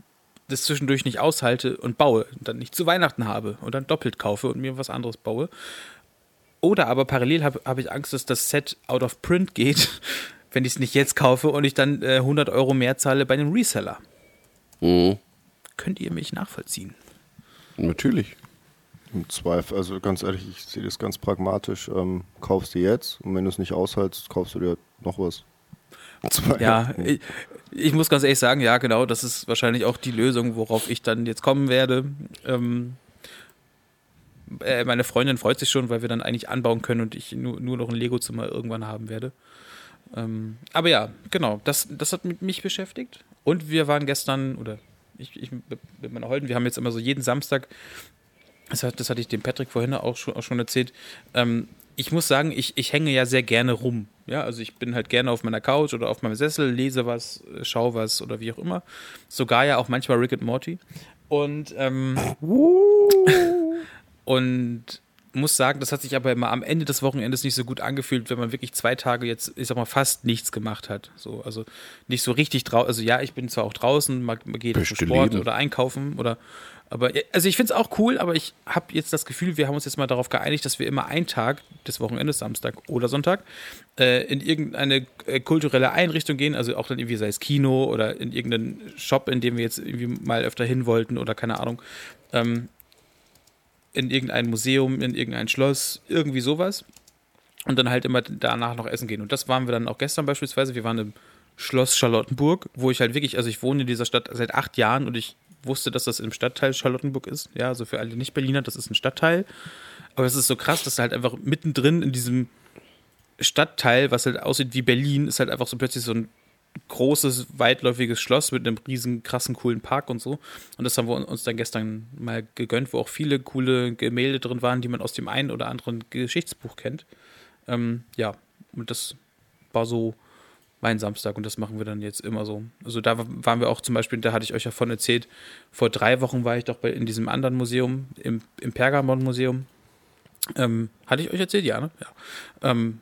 das zwischendurch nicht aushalte und baue und dann nicht zu Weihnachten habe und dann doppelt kaufe und mir was anderes baue. Oder aber parallel habe hab ich Angst, dass das Set out of print geht, wenn ich es nicht jetzt kaufe und ich dann äh, 100 Euro mehr zahle bei einem Reseller. Mhm. Könnt ihr mich nachvollziehen? Natürlich. Im Zweifel, also ganz ehrlich, ich sehe das ganz pragmatisch. Ähm, kaufst du jetzt und wenn du es nicht aushaltst, kaufst du dir noch was. Ja, ich, ich muss ganz ehrlich sagen, ja, genau, das ist wahrscheinlich auch die Lösung, worauf ich dann jetzt kommen werde. Ähm, äh, meine Freundin freut sich schon, weil wir dann eigentlich anbauen können und ich nur, nur noch ein Lego-Zimmer irgendwann haben werde. Ähm, aber ja, genau, das, das hat mich beschäftigt. Und wir waren gestern, oder ich, ich mit meiner Holden, wir haben jetzt immer so jeden Samstag, das, hat, das hatte ich dem Patrick vorhin auch schon, auch schon erzählt, ähm, ich muss sagen, ich, ich hänge ja sehr gerne rum. Ja, also ich bin halt gerne auf meiner Couch oder auf meinem Sessel, lese was, äh, schau was oder wie auch immer. Sogar ja auch manchmal Rick and Morty. Und, ähm, und muss sagen, das hat sich aber immer am Ende des Wochenendes nicht so gut angefühlt, wenn man wirklich zwei Tage jetzt, ich sag mal, fast nichts gemacht hat. So, also nicht so richtig draußen. Also ja, ich bin zwar auch draußen, man, man geht zum Beste Sport Leben. oder einkaufen oder aber also ich finde es auch cool, aber ich habe jetzt das Gefühl, wir haben uns jetzt mal darauf geeinigt, dass wir immer einen Tag des Wochenendes, Samstag oder Sonntag, äh, in irgendeine äh, kulturelle Einrichtung gehen, also auch dann irgendwie sei es Kino oder in irgendeinen Shop, in dem wir jetzt irgendwie mal öfter hin wollten oder keine Ahnung, ähm, in irgendein Museum, in irgendein Schloss, irgendwie sowas. Und dann halt immer danach noch essen gehen. Und das waren wir dann auch gestern beispielsweise. Wir waren im Schloss Charlottenburg, wo ich halt wirklich, also ich wohne in dieser Stadt seit acht Jahren und ich wusste, dass das im Stadtteil Charlottenburg ist. Ja, also für alle Nicht-Berliner, das ist ein Stadtteil. Aber es ist so krass, dass halt einfach mittendrin in diesem Stadtteil, was halt aussieht wie Berlin, ist halt einfach so plötzlich so ein großes, weitläufiges Schloss mit einem riesen, krassen, coolen Park und so. Und das haben wir uns dann gestern mal gegönnt, wo auch viele coole Gemälde drin waren, die man aus dem einen oder anderen Geschichtsbuch kennt. Ähm, ja, und das war so Samstag und das machen wir dann jetzt immer so. Also da waren wir auch zum Beispiel, da hatte ich euch ja von erzählt, vor drei Wochen war ich doch bei, in diesem anderen Museum, im, im Pergamon-Museum. Ähm, hatte ich euch erzählt? Ja, ne? Ja. Ähm,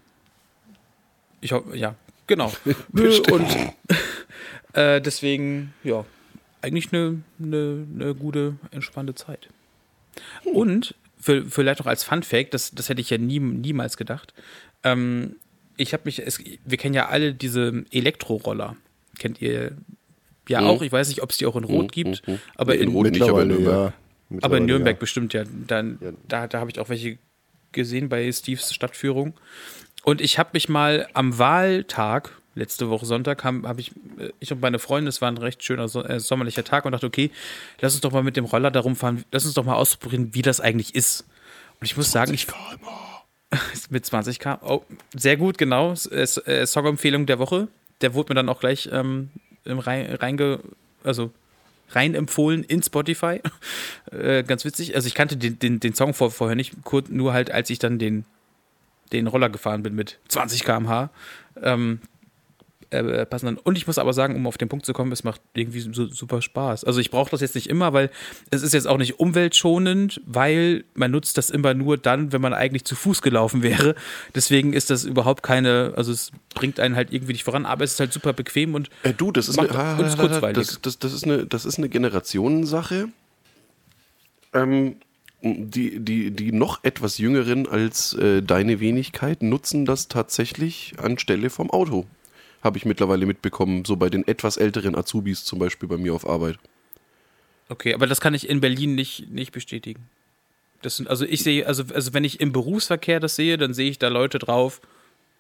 ich hoffe, ja, genau. und äh, deswegen, ja, eigentlich eine, eine, eine gute, entspannte Zeit. Und für, vielleicht noch als Fun Fact, das, das hätte ich ja nie, niemals gedacht. Ähm, ich habe mich, es, wir kennen ja alle diese Elektroroller. Kennt ihr ja mhm. auch? Ich weiß nicht, ob es die auch in Rot mhm. gibt, mhm. aber in, in Rot nicht, aber in Nürnberg. Ja, aber in Nürnberg ja. bestimmt ja. Dann, ja. Da, da habe ich auch welche gesehen bei Steves Stadtführung. Und ich habe mich mal am Wahltag, letzte Woche Sonntag, habe hab ich, äh, ich und meine Freunde, es war ein recht schöner äh, sommerlicher Tag und dachte, okay, lass uns doch mal mit dem Roller darum fahren, lass uns doch mal ausprobieren, wie das eigentlich ist. Und ich muss sagen, ich. Mit 20 km. Oh, sehr gut, genau. Äh, Songempfehlung der Woche. Der wurde mir dann auch gleich ähm, rein, reinge, also rein empfohlen in Spotify. äh, ganz witzig. Also ich kannte den, den, den Song vor, vorher nicht, nur halt, als ich dann den, den Roller gefahren bin mit 20 km/h. Ähm, äh, passen dann. Und ich muss aber sagen, um auf den Punkt zu kommen, es macht irgendwie so, super Spaß. Also ich brauche das jetzt nicht immer, weil es ist jetzt auch nicht umweltschonend, weil man nutzt das immer nur dann, wenn man eigentlich zu Fuß gelaufen wäre. Deswegen ist das überhaupt keine, also es bringt einen halt irgendwie nicht voran, aber es ist halt super bequem und äh, du, das ist eine, ah, ist kurzweilig. Das, das, das, ist eine, das ist eine Generationensache. Ähm, die, die, die noch etwas jüngeren als äh, deine Wenigkeit nutzen das tatsächlich anstelle vom Auto habe ich mittlerweile mitbekommen, so bei den etwas älteren Azubis zum Beispiel bei mir auf Arbeit. Okay, aber das kann ich in Berlin nicht, nicht bestätigen. Das sind, also ich sehe, also, also wenn ich im Berufsverkehr das sehe, dann sehe ich da Leute drauf,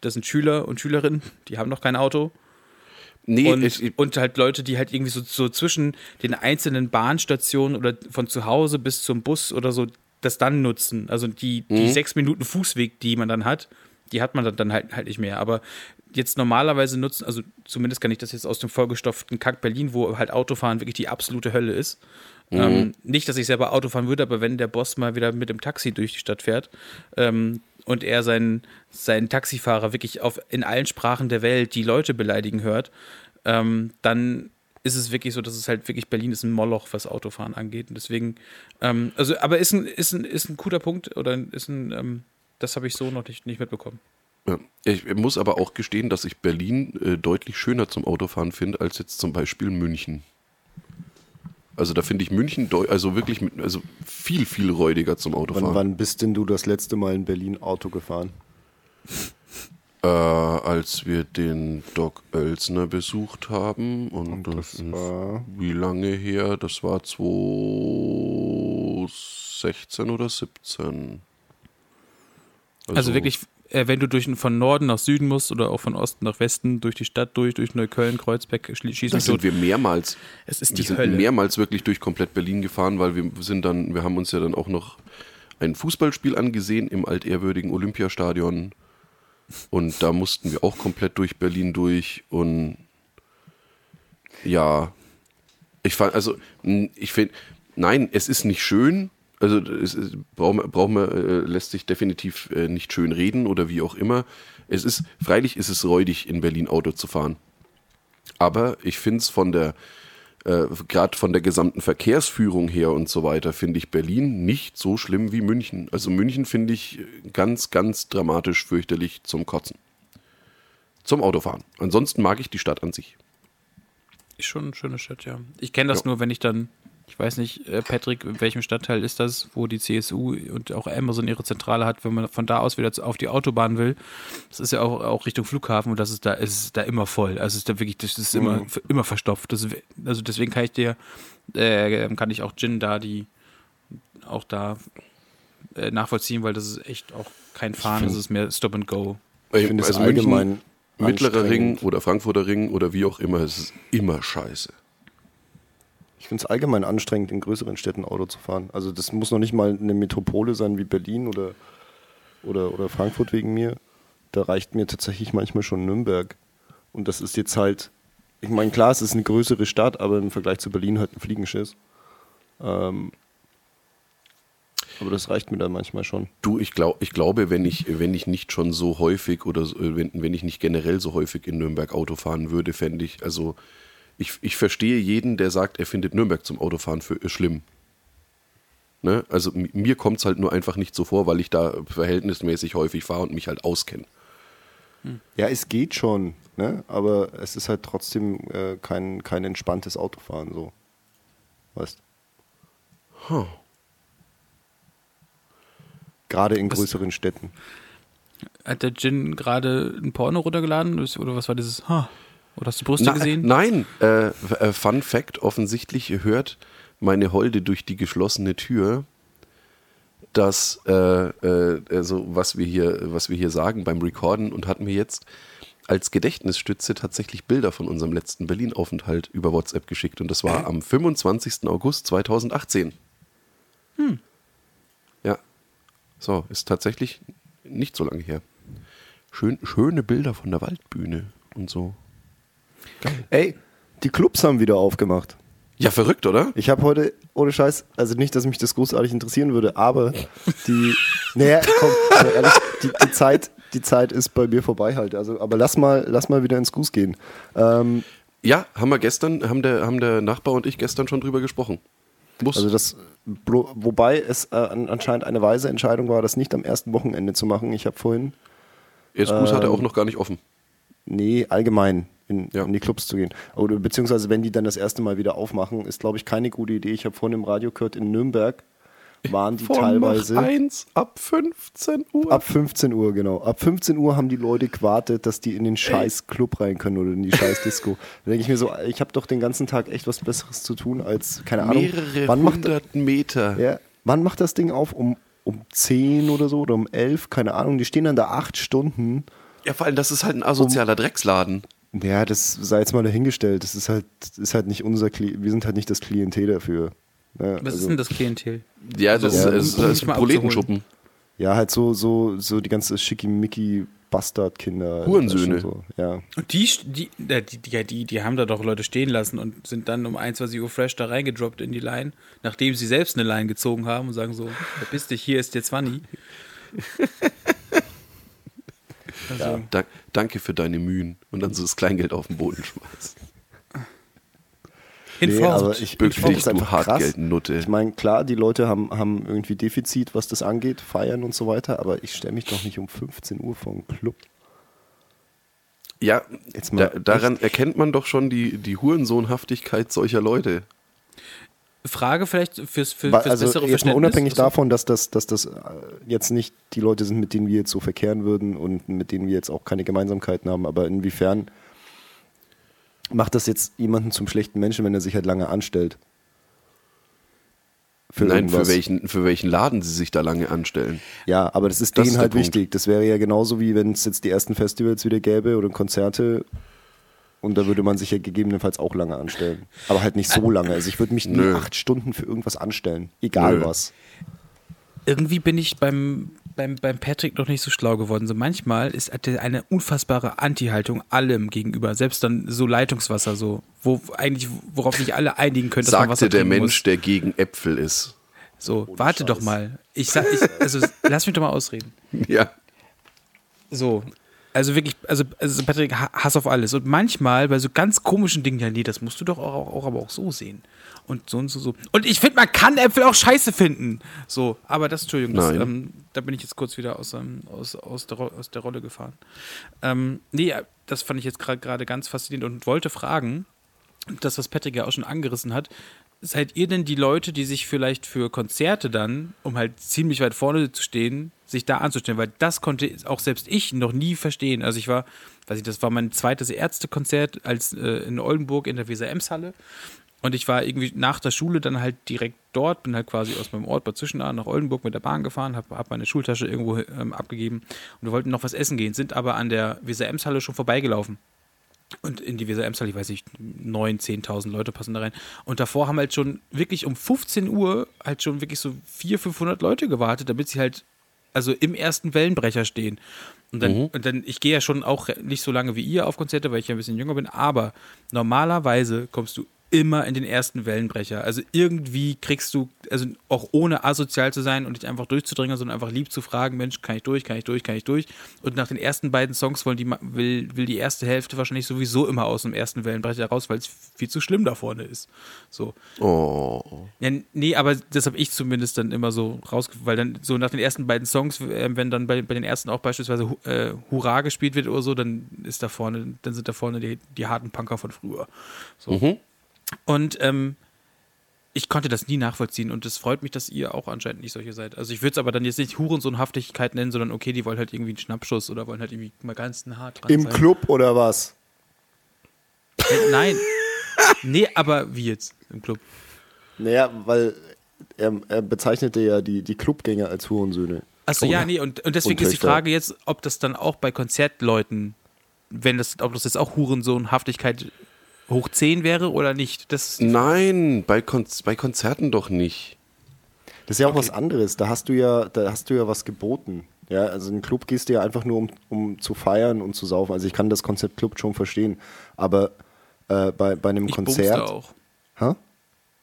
das sind Schüler und Schülerinnen, die haben noch kein Auto. Nee, und, ich, und halt Leute, die halt irgendwie so, so zwischen den einzelnen Bahnstationen oder von zu Hause bis zum Bus oder so das dann nutzen. Also die, die mhm. sechs Minuten Fußweg, die man dann hat, die hat man dann halt, halt nicht mehr. Aber jetzt normalerweise nutzen, also zumindest kann ich das jetzt aus dem vollgestopften Kack Berlin, wo halt Autofahren wirklich die absolute Hölle ist. Mhm. Ähm, nicht, dass ich selber Auto fahren würde, aber wenn der Boss mal wieder mit dem Taxi durch die Stadt fährt ähm, und er seinen, seinen Taxifahrer wirklich auf, in allen Sprachen der Welt die Leute beleidigen hört, ähm, dann ist es wirklich so, dass es halt wirklich Berlin ist ein Moloch, was Autofahren angeht. Und deswegen, ähm, also, aber ist ein, ist ein, ist ein guter Punkt oder ist ein, ähm, das habe ich so noch nicht, nicht mitbekommen. Ja. Ich muss aber auch gestehen, dass ich Berlin äh, deutlich schöner zum Autofahren finde als jetzt zum Beispiel München. Also da finde ich München also wirklich mit, also viel, viel räudiger zum Autofahren. Wann, wann bist denn du das letzte Mal in Berlin Auto gefahren? Äh, als wir den Doc Oelsner besucht haben. Und, und das, das war wie lange her? Das war 2016 oder 17. Also, also wirklich äh, wenn du durch, von Norden nach Süden musst oder auch von Osten nach Westen, durch die Stadt durch, durch Neukölln, Kreuzberg, schießen Das sind wir mehrmals. Es ist die wir sind Hölle. mehrmals wirklich durch komplett Berlin gefahren, weil wir sind dann, wir haben uns ja dann auch noch ein Fußballspiel angesehen im altehrwürdigen Olympiastadion. Und da mussten wir auch komplett durch Berlin durch. Und ja, ich fand, also, ich finde, nein, es ist nicht schön, also es ist, braucht, braucht man, äh, lässt sich definitiv äh, nicht schön reden oder wie auch immer. Es ist, freilich ist es räudig, in Berlin Auto zu fahren. Aber ich finde es von der, äh, gerade von der gesamten Verkehrsführung her und so weiter, finde ich Berlin nicht so schlimm wie München. Also München finde ich ganz, ganz dramatisch fürchterlich zum Kotzen. Zum Autofahren. Ansonsten mag ich die Stadt an sich. Ist schon eine schöne Stadt, ja. Ich kenne das ja. nur, wenn ich dann ich weiß nicht, äh, Patrick, in welchem Stadtteil ist das, wo die CSU und auch Amazon ihre Zentrale hat, wenn man von da aus wieder auf die Autobahn will. Das ist ja auch, auch Richtung Flughafen und das ist da, ist da immer voll. Also ist da wirklich, das ist immer, mhm. immer verstopft. Das, also deswegen kann ich dir, äh, kann ich auch Gin da die auch da äh, nachvollziehen, weil das ist echt auch kein Fahren, das ist mehr Stop and Go. Ich finde also allgemein Mittlerer Ring oder Frankfurter Ring oder wie auch immer, es ist immer scheiße. Ich finde es allgemein anstrengend, in größeren Städten Auto zu fahren. Also das muss noch nicht mal eine Metropole sein wie Berlin oder, oder, oder Frankfurt wegen mir. Da reicht mir tatsächlich manchmal schon Nürnberg. Und das ist jetzt halt, ich meine, klar, es ist eine größere Stadt, aber im Vergleich zu Berlin halt ein Fliegenschiss. Ähm, aber das reicht mir dann manchmal schon. Du, ich, glaub, ich glaube, wenn ich, wenn ich nicht schon so häufig oder so, wenn, wenn ich nicht generell so häufig in Nürnberg Auto fahren würde, fände ich, also ich, ich verstehe jeden, der sagt, er findet Nürnberg zum Autofahren für, äh, schlimm. Ne? Also mir kommt es halt nur einfach nicht so vor, weil ich da verhältnismäßig häufig fahre und mich halt auskenne. Ja, es geht schon, ne? aber es ist halt trotzdem äh, kein, kein entspanntes Autofahren so. Weißt Huh. Gerade in Was- größeren Städten. Hat der Jin gerade ein Porno runtergeladen? Oder was war dieses? Ha. Oder hast du Brüste Na, gesehen? Nein, äh, äh, Fun Fact: offensichtlich hört meine Holde durch die geschlossene Tür, dass, äh, äh, also was wir hier, was wir hier sagen beim Recorden und hat mir jetzt als Gedächtnisstütze tatsächlich Bilder von unserem letzten Berlin-Aufenthalt über WhatsApp geschickt und das war am 25. August 2018. Ja, so ist tatsächlich nicht so lange her. Schön, schöne Bilder von der Waldbühne und so. Ey, die Clubs haben wieder aufgemacht. Ja, verrückt, oder? Ich habe heute, ohne Scheiß, also nicht, dass mich das großartig interessieren würde, aber die, naja, komm, also ehrlich, die, die, Zeit, die Zeit ist bei mir vorbei halt. Also, aber lass mal, lass mal wieder ins Goose gehen. Ähm, Ja, haben wir gestern, haben der, haben der Nachbar und ich gestern schon drüber gesprochen. Muss. also das, wobei es äh, an- anscheinend eine weise Entscheidung war, das nicht am ersten Wochenende zu machen. Ich habe vorhin, Jetzt Gruß hat er ähm, auch noch gar nicht offen. nee, allgemein in, Ja. in die Clubs zu gehen. Oder beziehungsweise wenn die dann das erste Mal wieder aufmachen, ist glaube ich keine gute Idee. Ich habe vorhin im Radio gehört, in Nürnberg waren die teilweise. 1 ab 15 Uhr. Ab 15 Uhr, genau. Ab 15 Uhr haben die Leute gewartet, dass die in den scheiß Club rein können oder in die scheiß Disco. Da denke ich mir so, ich habe doch den ganzen Tag echt was Besseres zu tun als, keine Ahnung, Mehrere wann macht, hundert Meter. ja, wann macht das Ding auf? Um, um 10 oder so oder um 11? Keine Ahnung. Die stehen dann da acht Stunden. Ja, vor allem, das ist halt ein asozialer Drecksladen. Ja, das sei jetzt mal dahingestellt. Das ist halt, das ist halt nicht unser Kli wir sind halt nicht das Klientel dafür. Ja, Was ist also- denn das Klientel? Ja, das um- ist, um ist, ist mal Proletenschuppen. Ja, halt so, so, so die ganze schickimicki Bastardkinder. Hurensöhne. So, ja. Und die, die, die, die, die, die haben da doch Leute stehen lassen und sind dann um 21 Uhr fresh da reingedroppt in die Line, nachdem sie selbst eine Line gezogen haben und sagen so, verpiss dich, hier ist der 20. Also, Da, danke für deine Mühen. Und dann so das Kleingeld auf den Boden schmeißen. in Nee, aber ich, ich finde du einfach krass. Hartgeldnutte. Ich meine, klar, die Leute haben, haben irgendwie Defizit, was das angeht, feiern und so weiter, aber ich stelle mich doch nicht um 15 Uhr vor einen Club. Ja, Jetzt mal da, daran erkennt man doch schon die, die Hurensohnhaftigkeit solcher Leute. Frage vielleicht fürs, für, fürs also bessere jetzt mal unabhängig Also, davon, dass das, dass das äh, jetzt nicht die Leute sind, mit denen wir jetzt so verkehren würden und mit denen wir jetzt auch keine Gemeinsamkeiten haben, aber inwiefern macht das jetzt jemanden zum schlechten Menschen, wenn er sich halt lange anstellt? Für Nein, für welchen, für welchen Laden sie sich da lange anstellen. Ja, aber das ist Das denen ist halt Punkt. wichtig. Das wäre ja genauso wie wenn es jetzt die ersten Festivals wieder gäbe oder Konzerte und da würde man sich ja gegebenenfalls auch lange anstellen. Aber halt nicht so lange. Also ich würde mich nie Nö. acht Stunden für irgendwas anstellen. Egal Nö. was. irgendwie bin ich beim, beim, beim Patrick noch nicht so schlau geworden. So manchmal ist er eine unfassbare Anti-Haltung allem gegenüber. Selbst dann so Leitungswasser, so, wo eigentlich, worauf sich alle einigen können, dass man Wasser Sagte der trinken Mensch, muss. der gegen Äpfel ist. So, warte doch mal. Ich sag, ich, also lass mich doch mal ausreden. Ja. So. Also wirklich, also, also Patrick, Ha- Hass auf alles. Und manchmal bei so ganz komischen Dingen, ja, nee, das musst du doch auch, auch, auch aber auch so sehen. Und so und so, so. Und ich finde, man kann Äpfel auch scheiße finden. So, aber das, Entschuldigung, das, ähm, da bin ich jetzt kurz wieder aus, ähm, aus, aus, der, aus der Rolle gefahren. Ähm, nee, das fand ich jetzt gerade gerade ganz faszinierend und wollte fragen, das, was Patrick ja auch schon angerissen hat, seid ihr denn die Leute, die sich vielleicht für Konzerte dann, um halt ziemlich weit vorne zu stehen, sich da anzustellen? Weil das konnte auch selbst ich noch nie verstehen. Also ich war, weiß ich, das war mein zweites Ärztekonzert als äh, in Oldenburg in der Weser-Ems-Halle. Und ich war irgendwie nach der Schule dann halt direkt dort, bin halt quasi aus meinem Ort Bad Zwischenahn nach Oldenburg mit der Bahn gefahren, habe hab meine Schultasche irgendwo ähm, abgegeben und wir wollten noch was essen gehen, sind aber an der Weser-Ems-Halle schon vorbeigelaufen. Und in die Weser Emsal, ich weiß nicht, 9.000, 10.000 Leute passen da rein. Und davor haben halt schon wirklich um 15 Uhr halt schon wirklich so 400, 500 Leute gewartet, damit sie halt also im ersten Wellenbrecher stehen. Und dann, und dann ich gehe ja schon auch nicht so lange wie ihr auf Konzerte, weil ich ja ein bisschen jünger bin, aber normalerweise kommst du immer in den ersten Wellenbrecher. Also irgendwie kriegst du, also auch ohne asozial zu sein und dich einfach durchzudringen, sondern einfach lieb zu fragen, Mensch, kann ich durch, kann ich durch, kann ich durch. Und nach den ersten beiden Songs wollen die, will, will die erste Hälfte wahrscheinlich sowieso immer aus dem ersten Wellenbrecher raus, weil es viel zu schlimm da vorne ist. So. Oh. Ja, nee, aber das habe ich zumindest dann immer so rausgefunden, weil dann so nach den ersten beiden Songs, äh, wenn dann bei, bei den ersten auch beispielsweise äh, Hurra gespielt wird oder so, dann ist da vorne, dann sind da vorne die, die harten Punker von früher. So. Mhm. Und ähm, ich konnte das nie nachvollziehen und es freut mich, dass ihr auch anscheinend nicht solche seid. Also ich würde es aber dann jetzt nicht Hurensohnhaftigkeit nennen, sondern okay, die wollen halt irgendwie einen Schnappschuss oder wollen halt irgendwie mal ganz nah dran Im sein. Club oder was? Äh, nein. nee, aber wie jetzt im Club? Naja, weil er, er bezeichnete ja die, die Clubgänger als Hurensöhne. Achso, ja, nee, und, und deswegen Und ist die. Frage jetzt, ob das dann auch bei Konzertleuten, wenn das, ob das jetzt auch Hurensohnhaftigkeit hoch 10 wäre oder nicht. Das Nein, bei, Kon bei Konzerten doch nicht. Das ist ja auch was anderes. Da hast du ja, da hast du ja was geboten. Ja, also in den Club gehst du ja einfach nur, um, um zu feiern und zu saufen. Also ich kann das Konzept Club schon verstehen. Aber äh, bei, bei einem ich Konzert. bumste auch. Hä?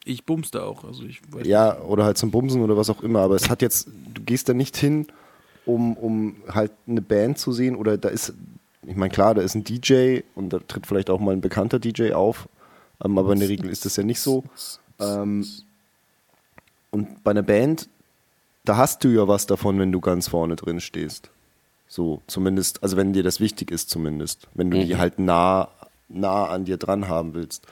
Ich bumste auch. Also ich weiß Ja, oder halt zum Bumsen oder was auch immer. Aber es hat jetzt, du gehst da nicht hin, um, um halt eine Band zu sehen oder da ist, ich meine, klar, da ist ein DJ und da tritt vielleicht auch mal ein bekannter DJ auf, ähm, aber in der Regel ist das ja nicht so. Ähm, und bei einer Band, da hast du ja was davon, wenn du ganz vorne drin stehst. So, zumindest, also wenn dir das wichtig ist, zumindest. Wenn du die halt nah, nah an dir dran haben willst.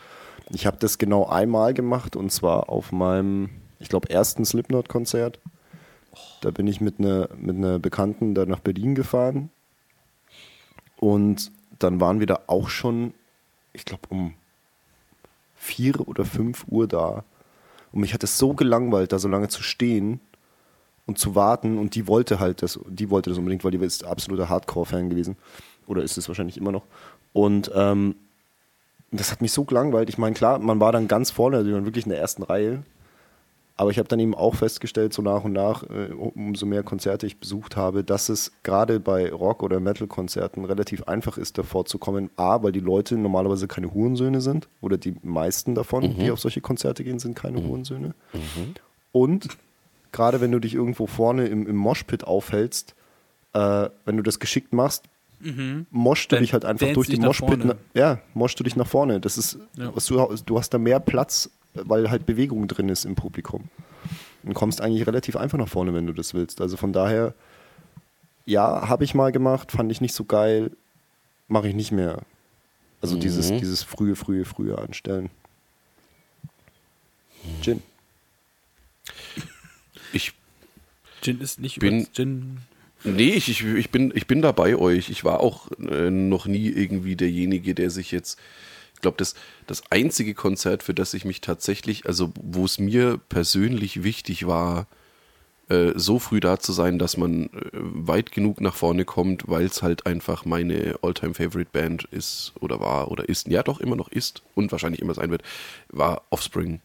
Ich habe das genau einmal gemacht und zwar auf meinem, ich glaube, ersten Slipknot-Konzert. Da bin ich mit einer mit einer Bekannten da nach Berlin gefahren. Und dann waren wir da auch schon, ich glaube, um vier oder fünf Uhr da. Und mich hat es so gelangweilt, da so lange zu stehen und zu warten. Und die wollte halt das, die wollte das unbedingt, weil die ist absoluter Hardcore-Fan gewesen. Oder ist es wahrscheinlich immer noch. Und ähm, das hat mich so gelangweilt. Ich meine, klar, man war dann ganz vorne, also wir waren wirklich in der ersten Reihe. Aber ich habe dann eben auch festgestellt, so nach und nach, äh, umso mehr Konzerte ich besucht habe, dass es gerade bei Rock- oder Metal-Konzerten relativ einfach ist, davor zu kommen. A, weil die Leute normalerweise keine Hurensöhne sind, oder die meisten davon, die auf solche Konzerte gehen, sind keine Hurensöhne. Und gerade wenn du dich irgendwo vorne im, im Moshpit aufhältst, äh, wenn du das geschickt machst, moschst du Dann dich halt einfach durch die nach Moshpit. vorne. na- Ja, moschst du dich nach vorne. Das ist, Ja. du, du hast da mehr Platz, weil halt Bewegung drin ist im Publikum. Und kommst eigentlich relativ einfach nach vorne, wenn du das willst. Also von daher, ja, habe ich mal gemacht, fand ich nicht so geil, mache ich nicht mehr. Also dieses, dieses frühe, frühe, frühe anstellen. Gin. Ich Gin ist nicht Bin- über Gin. Nee, ich, ich, ich, bin, ich bin da bei euch. Ich war auch äh, noch nie irgendwie derjenige, der sich jetzt. Ich glaube, das, das einzige Konzert, für das ich mich tatsächlich, also wo es mir persönlich wichtig war, äh, so früh da zu sein, dass man äh, weit genug nach vorne kommt, weil es halt einfach meine All-Time-Favorite-Band ist oder war oder ist, ja doch immer noch ist und wahrscheinlich immer sein wird, war Offspring.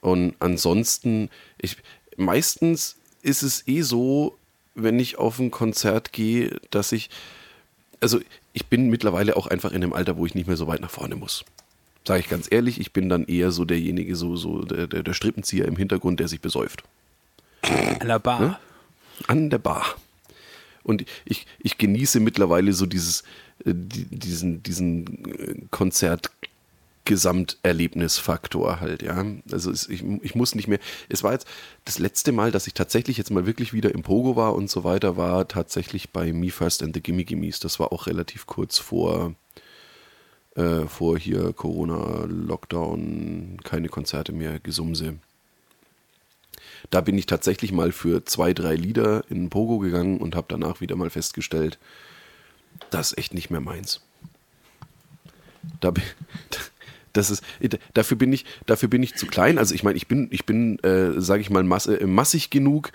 Und ansonsten, ich, meistens ist es eh so, wenn ich auf ein Konzert gehe, dass ich, also ich bin mittlerweile auch einfach in einem Alter, wo ich nicht mehr so weit nach vorne muss. Sage ich ganz ehrlich, ich bin dann eher so derjenige, so, so der, der, der Strippenzieher im Hintergrund, der sich besäuft. An der Bar. An der Bar. Und ich, ich genieße mittlerweile so dieses, äh, die- diesen, diesen äh, Konzert-Gesamterlebnisfaktor halt, ja. Also es, ich, ich muss nicht mehr. Es war jetzt das letzte Mal, dass ich tatsächlich jetzt mal wirklich wieder im Pogo war und so weiter, war tatsächlich bei Me First and the Gimme Gimmes. Das war auch relativ kurz vor, äh, vor hier Corona, Lockdown, keine Konzerte mehr, Gesumse. Da bin ich tatsächlich mal für zwei, drei Lieder in Pogo gegangen und habe danach wieder mal festgestellt, das ist echt nicht mehr meins. Da, bin- das ist, dafür bin ich, dafür bin ich zu klein. Also ich meine, ich bin, ich bin, äh, sage ich mal, masse, massig genug,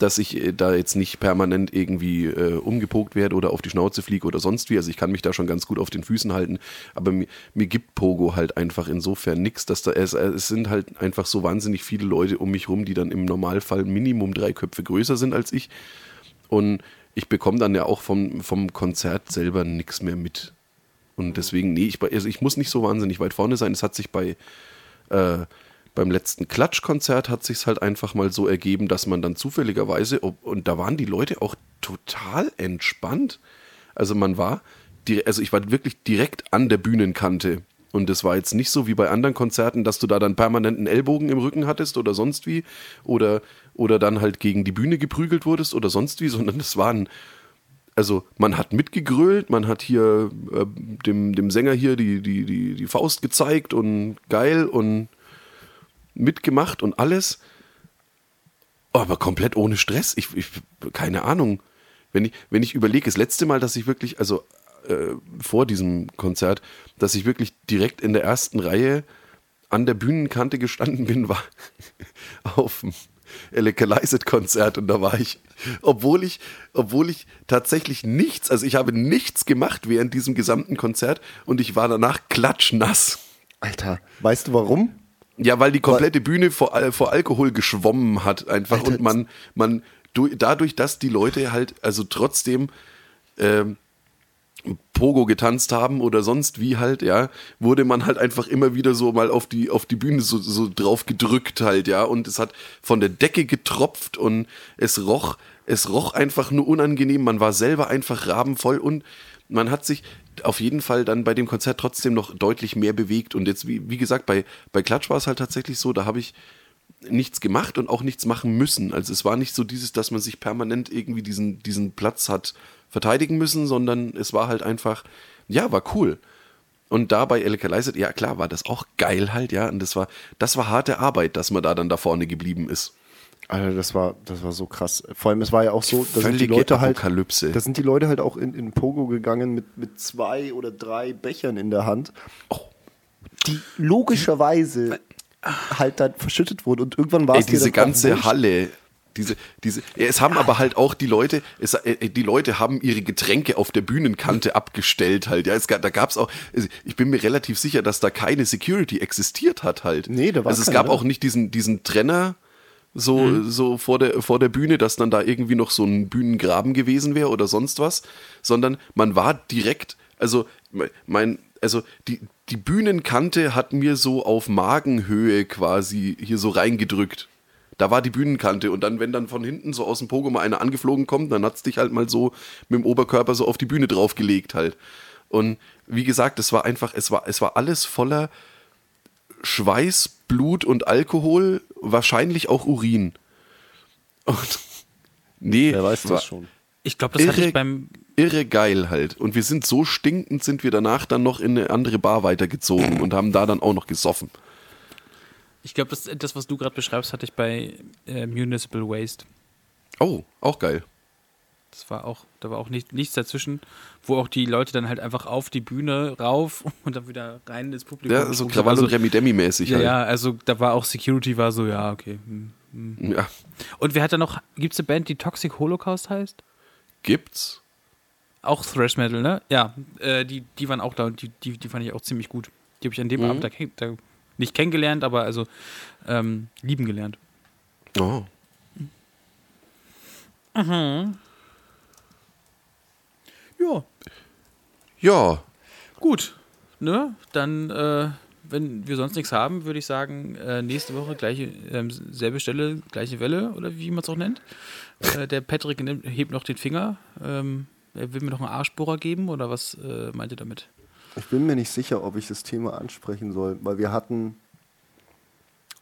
dass ich äh, da jetzt nicht permanent irgendwie äh, umgepokt werde oder auf die Schnauze fliege oder sonst wie. Also ich kann mich da schon ganz gut auf den Füßen halten. Aber mir, mir gibt Pogo halt einfach insofern nichts, dass da es, es sind halt einfach so wahnsinnig viele Leute um mich rum, die dann im Normalfall Minimum drei Köpfe größer sind als ich. Und ich bekomme dann ja auch vom, vom Konzert selber nichts mehr mit. Und deswegen, nee, ich, also ich muss nicht so wahnsinnig weit vorne sein. Es hat sich bei äh, beim letzten Klatschkonzert hat sich halt einfach mal so ergeben, dass man dann zufälligerweise, und da waren die Leute auch total entspannt. Also man war, also ich war wirklich direkt an der Bühnenkante. Und es war jetzt nicht so wie bei anderen Konzerten, dass du da dann permanenten Ellbogen im Rücken hattest oder sonst wie. Oder, oder dann halt gegen die Bühne geprügelt wurdest oder sonst wie, sondern es waren also man hat mitgegrölt, man hat hier äh, dem, dem Sänger hier die, die, die, die Faust gezeigt und geil und mitgemacht und alles. Aber komplett ohne Stress. Ich, ich keine Ahnung. Wenn ich, wenn ich überlege, das letzte Mal, dass ich wirklich, also äh, vor diesem Konzert, dass ich wirklich direkt in der ersten Reihe an der Bühnenkante gestanden bin, war auf dem Elecalized-Konzert und da war ich, obwohl ich, obwohl ich tatsächlich nichts, also ich habe nichts gemacht während diesem gesamten Konzert und ich war danach klatschnass. Alter, weißt du warum? Ja, weil die komplette Bühne vor, vor Alkohol geschwommen hat einfach Alter, und man, man, dadurch, dass die Leute halt, also trotzdem, ähm, Pogo getanzt haben oder sonst wie halt, ja, wurde man halt einfach immer wieder so mal auf die, auf die Bühne so, so drauf gedrückt halt, ja, und es hat von der Decke getropft und es roch, es roch einfach nur unangenehm, man war selber einfach rabenvoll und man hat sich auf jeden Fall dann bei dem Konzert trotzdem noch deutlich mehr bewegt. Und jetzt, wie, wie gesagt, bei, bei Klatsch war es halt tatsächlich so, da habe ich nichts gemacht und auch nichts machen müssen. Also es war nicht so dieses, dass man sich permanent irgendwie diesen, diesen Platz hat verteidigen müssen, sondern es war halt einfach, ja, war cool. Und da bei Elecalized, ja klar, war das auch geil halt, ja. Und das war, das war harte Arbeit, dass man da dann da vorne geblieben ist. Alter, das war, das war so krass. Vor allem, es war ja auch so, da sind die Leute halt, da sind die Leute halt auch in, in Pogo gegangen mit, mit zwei oder drei Bechern in der Hand, oh. die logischerweise halt dann verschüttet wurden und irgendwann war es diese ganze Halle diese, diese, ja, es haben aber halt auch die Leute, es, äh, die Leute haben ihre Getränke auf der Bühnenkante abgestellt halt. Ja, es gab, da gab's auch, ich bin mir relativ sicher, dass da keine Security existiert hat halt. Nee, da war Also es gab auch nicht diesen, diesen Trenner so, mhm. so vor der, vor der Bühne, dass dann da irgendwie noch so ein Bühnengraben gewesen wäre oder sonst was, sondern man war direkt, also mein, also die, die Bühnenkante hat mir so auf Magenhöhe quasi hier so reingedrückt da war die Bühnenkante und dann, wenn dann von hinten so aus dem Pogo mal einer angeflogen kommt, dann hat es dich halt mal so mit dem Oberkörper so auf die Bühne draufgelegt halt. Und wie gesagt, es war einfach, es war, es war alles voller Schweiß, Blut und Alkohol, wahrscheinlich auch Urin. Und nee, wer weiß das schon. Ich glaube, das irre, hatte ich beim irre geil halt. Und wir sind so stinkend, sind wir danach dann noch in eine andere Bar weitergezogen und haben da dann auch noch gesoffen. Ich glaube, das, das, was du gerade beschreibst, hatte ich bei äh, Municipal Waste. Oh, auch geil. Das war auch, da war auch nicht, nichts dazwischen, wo auch die Leute dann halt einfach auf die Bühne rauf und dann wieder rein ins Publikum. Ja, so Krawall also, und Remi-Demi-mäßig ja, halt. Ja, also da war auch Security, war so, ja, okay. Hm, hm. Ja. Und wer hat da noch, gibt es eine Band, die Toxic Holocaust heißt? Gibt's. Auch Thrash Metal, ne? Ja, äh, die, die waren auch da und die, die, die fand ich auch ziemlich gut. Die habe ich an dem mhm. Abend da, da nicht kennengelernt, aber also ähm, lieben gelernt. Oh. Mhm. Ja. Ja. Gut. Ne? Dann, äh, wenn wir sonst nichts haben, würde ich sagen, äh, nächste Woche gleiche, äh, selbe Stelle, gleiche Welle oder wie man es auch nennt. Äh, der Patrick nimmt, hebt noch den Finger. Ähm, er will mir noch einen Arschbohrer geben oder was äh, meint ihr damit? Ich bin mir nicht sicher, ob ich das Thema ansprechen soll, weil wir hatten.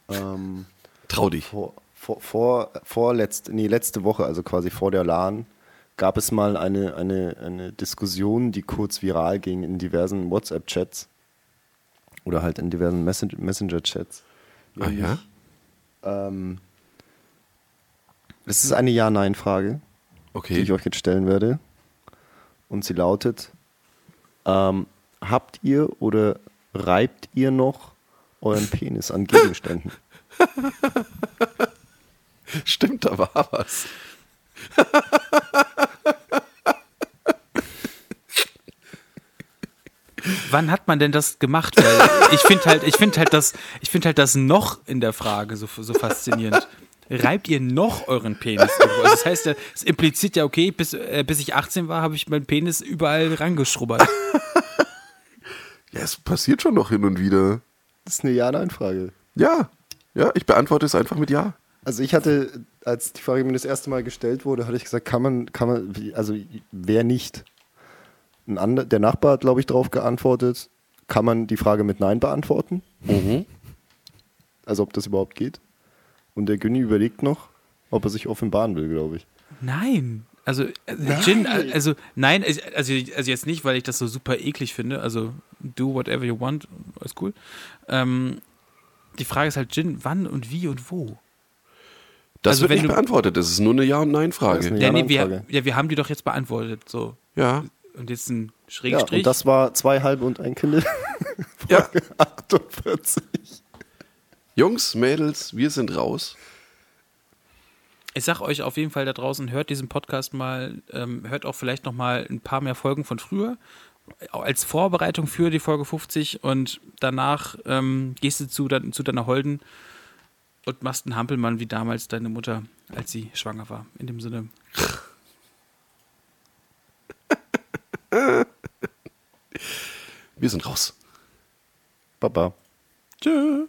Ähm, Trau dich. Vor, vor, vor, vor letzt, nee, letzte Woche, also quasi vor der LAN, gab es mal eine, eine, eine Diskussion, die kurz viral ging in diversen WhatsApp-Chats oder halt in diversen Messenger-Chats. Ah ja? Ähm, es ist eine Ja-Nein-Frage, okay. die ich euch jetzt stellen werde. Und sie lautet: ähm, habt ihr oder reibt ihr noch euren Penis an Gegenständen? Stimmt, da war was. Wann hat man denn das gemacht? Weil ich finde halt, ich finde halt das, ich finde halt das noch in der Frage so, so faszinierend. Reibt ihr noch euren Penis? Also das heißt, es impliziert ja, okay, bis, äh, bis ich 18 war, habe ich meinen Penis überall rangeschrubbert. Ja, es passiert schon noch hin und wieder. Das ist eine Ja-Nein-Frage. Ja, ja, ich beantworte es einfach mit Ja. Also ich hatte, als die Frage mir das erste Mal gestellt wurde, hatte ich gesagt, kann man, kann man, also wer nicht? Ein ander, der Nachbar hat, glaube ich, darauf geantwortet, kann man die Frage mit Nein beantworten? Mhm. Also ob das überhaupt geht? Und der Günni überlegt noch, ob er sich offenbaren will, glaube ich. Nein. Also, äh, Gin, äh, also, nein, also, also also jetzt nicht, weil ich das so super eklig finde. Also, do whatever you want, ist cool. Ähm, die Frage ist halt, Gin, wann und wie und wo? Das Also wird wenn nicht du- beantwortet. Das ist nur eine Ja- und Nein-Frage. Ja, nee, wir, ja, wir haben die doch jetzt beantwortet. So. Ja. Und jetzt ein Ja, Schrägstrich. und das war zwei halbe und ein Kind. ja. 48. Jungs, Mädels, wir sind raus. Ich sag euch auf jeden Fall da draußen, hört diesen Podcast mal, ähm, hört auch vielleicht noch mal ein paar mehr Folgen von früher, als Vorbereitung für die Folge 50 und danach ähm, gehst du zu, dein- zu deiner Holden und machst einen Hampelmann wie damals deine Mutter, als sie schwanger war. In dem Sinne. Wir sind raus. Baba. Tschö.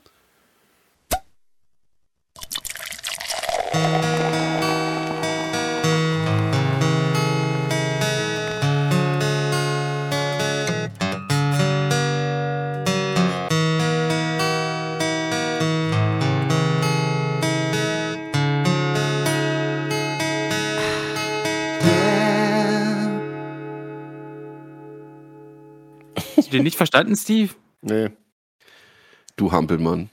Du den nicht verstanden, Steve? Nee. Du Hampelmann.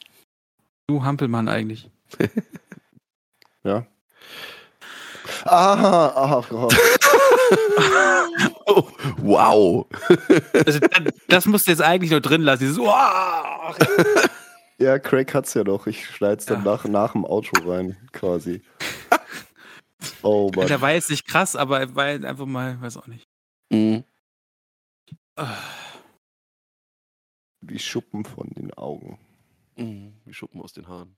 Du Hampelmann eigentlich. Ja. Aha, aha, oh. Oh, wow. Also, das, das musst du jetzt eigentlich nur drin lassen. Dieses, Uah! Ja, Craig hat's ja doch. Ich schneid's dann Ja. nach, nach dem Outro rein, quasi. Oh Mann. Der war jetzt nicht krass, aber er war einfach mal, weiß auch nicht. Mhm. Wie Schuppen von den Augen. Mhm. Wie Schuppen aus den Haaren.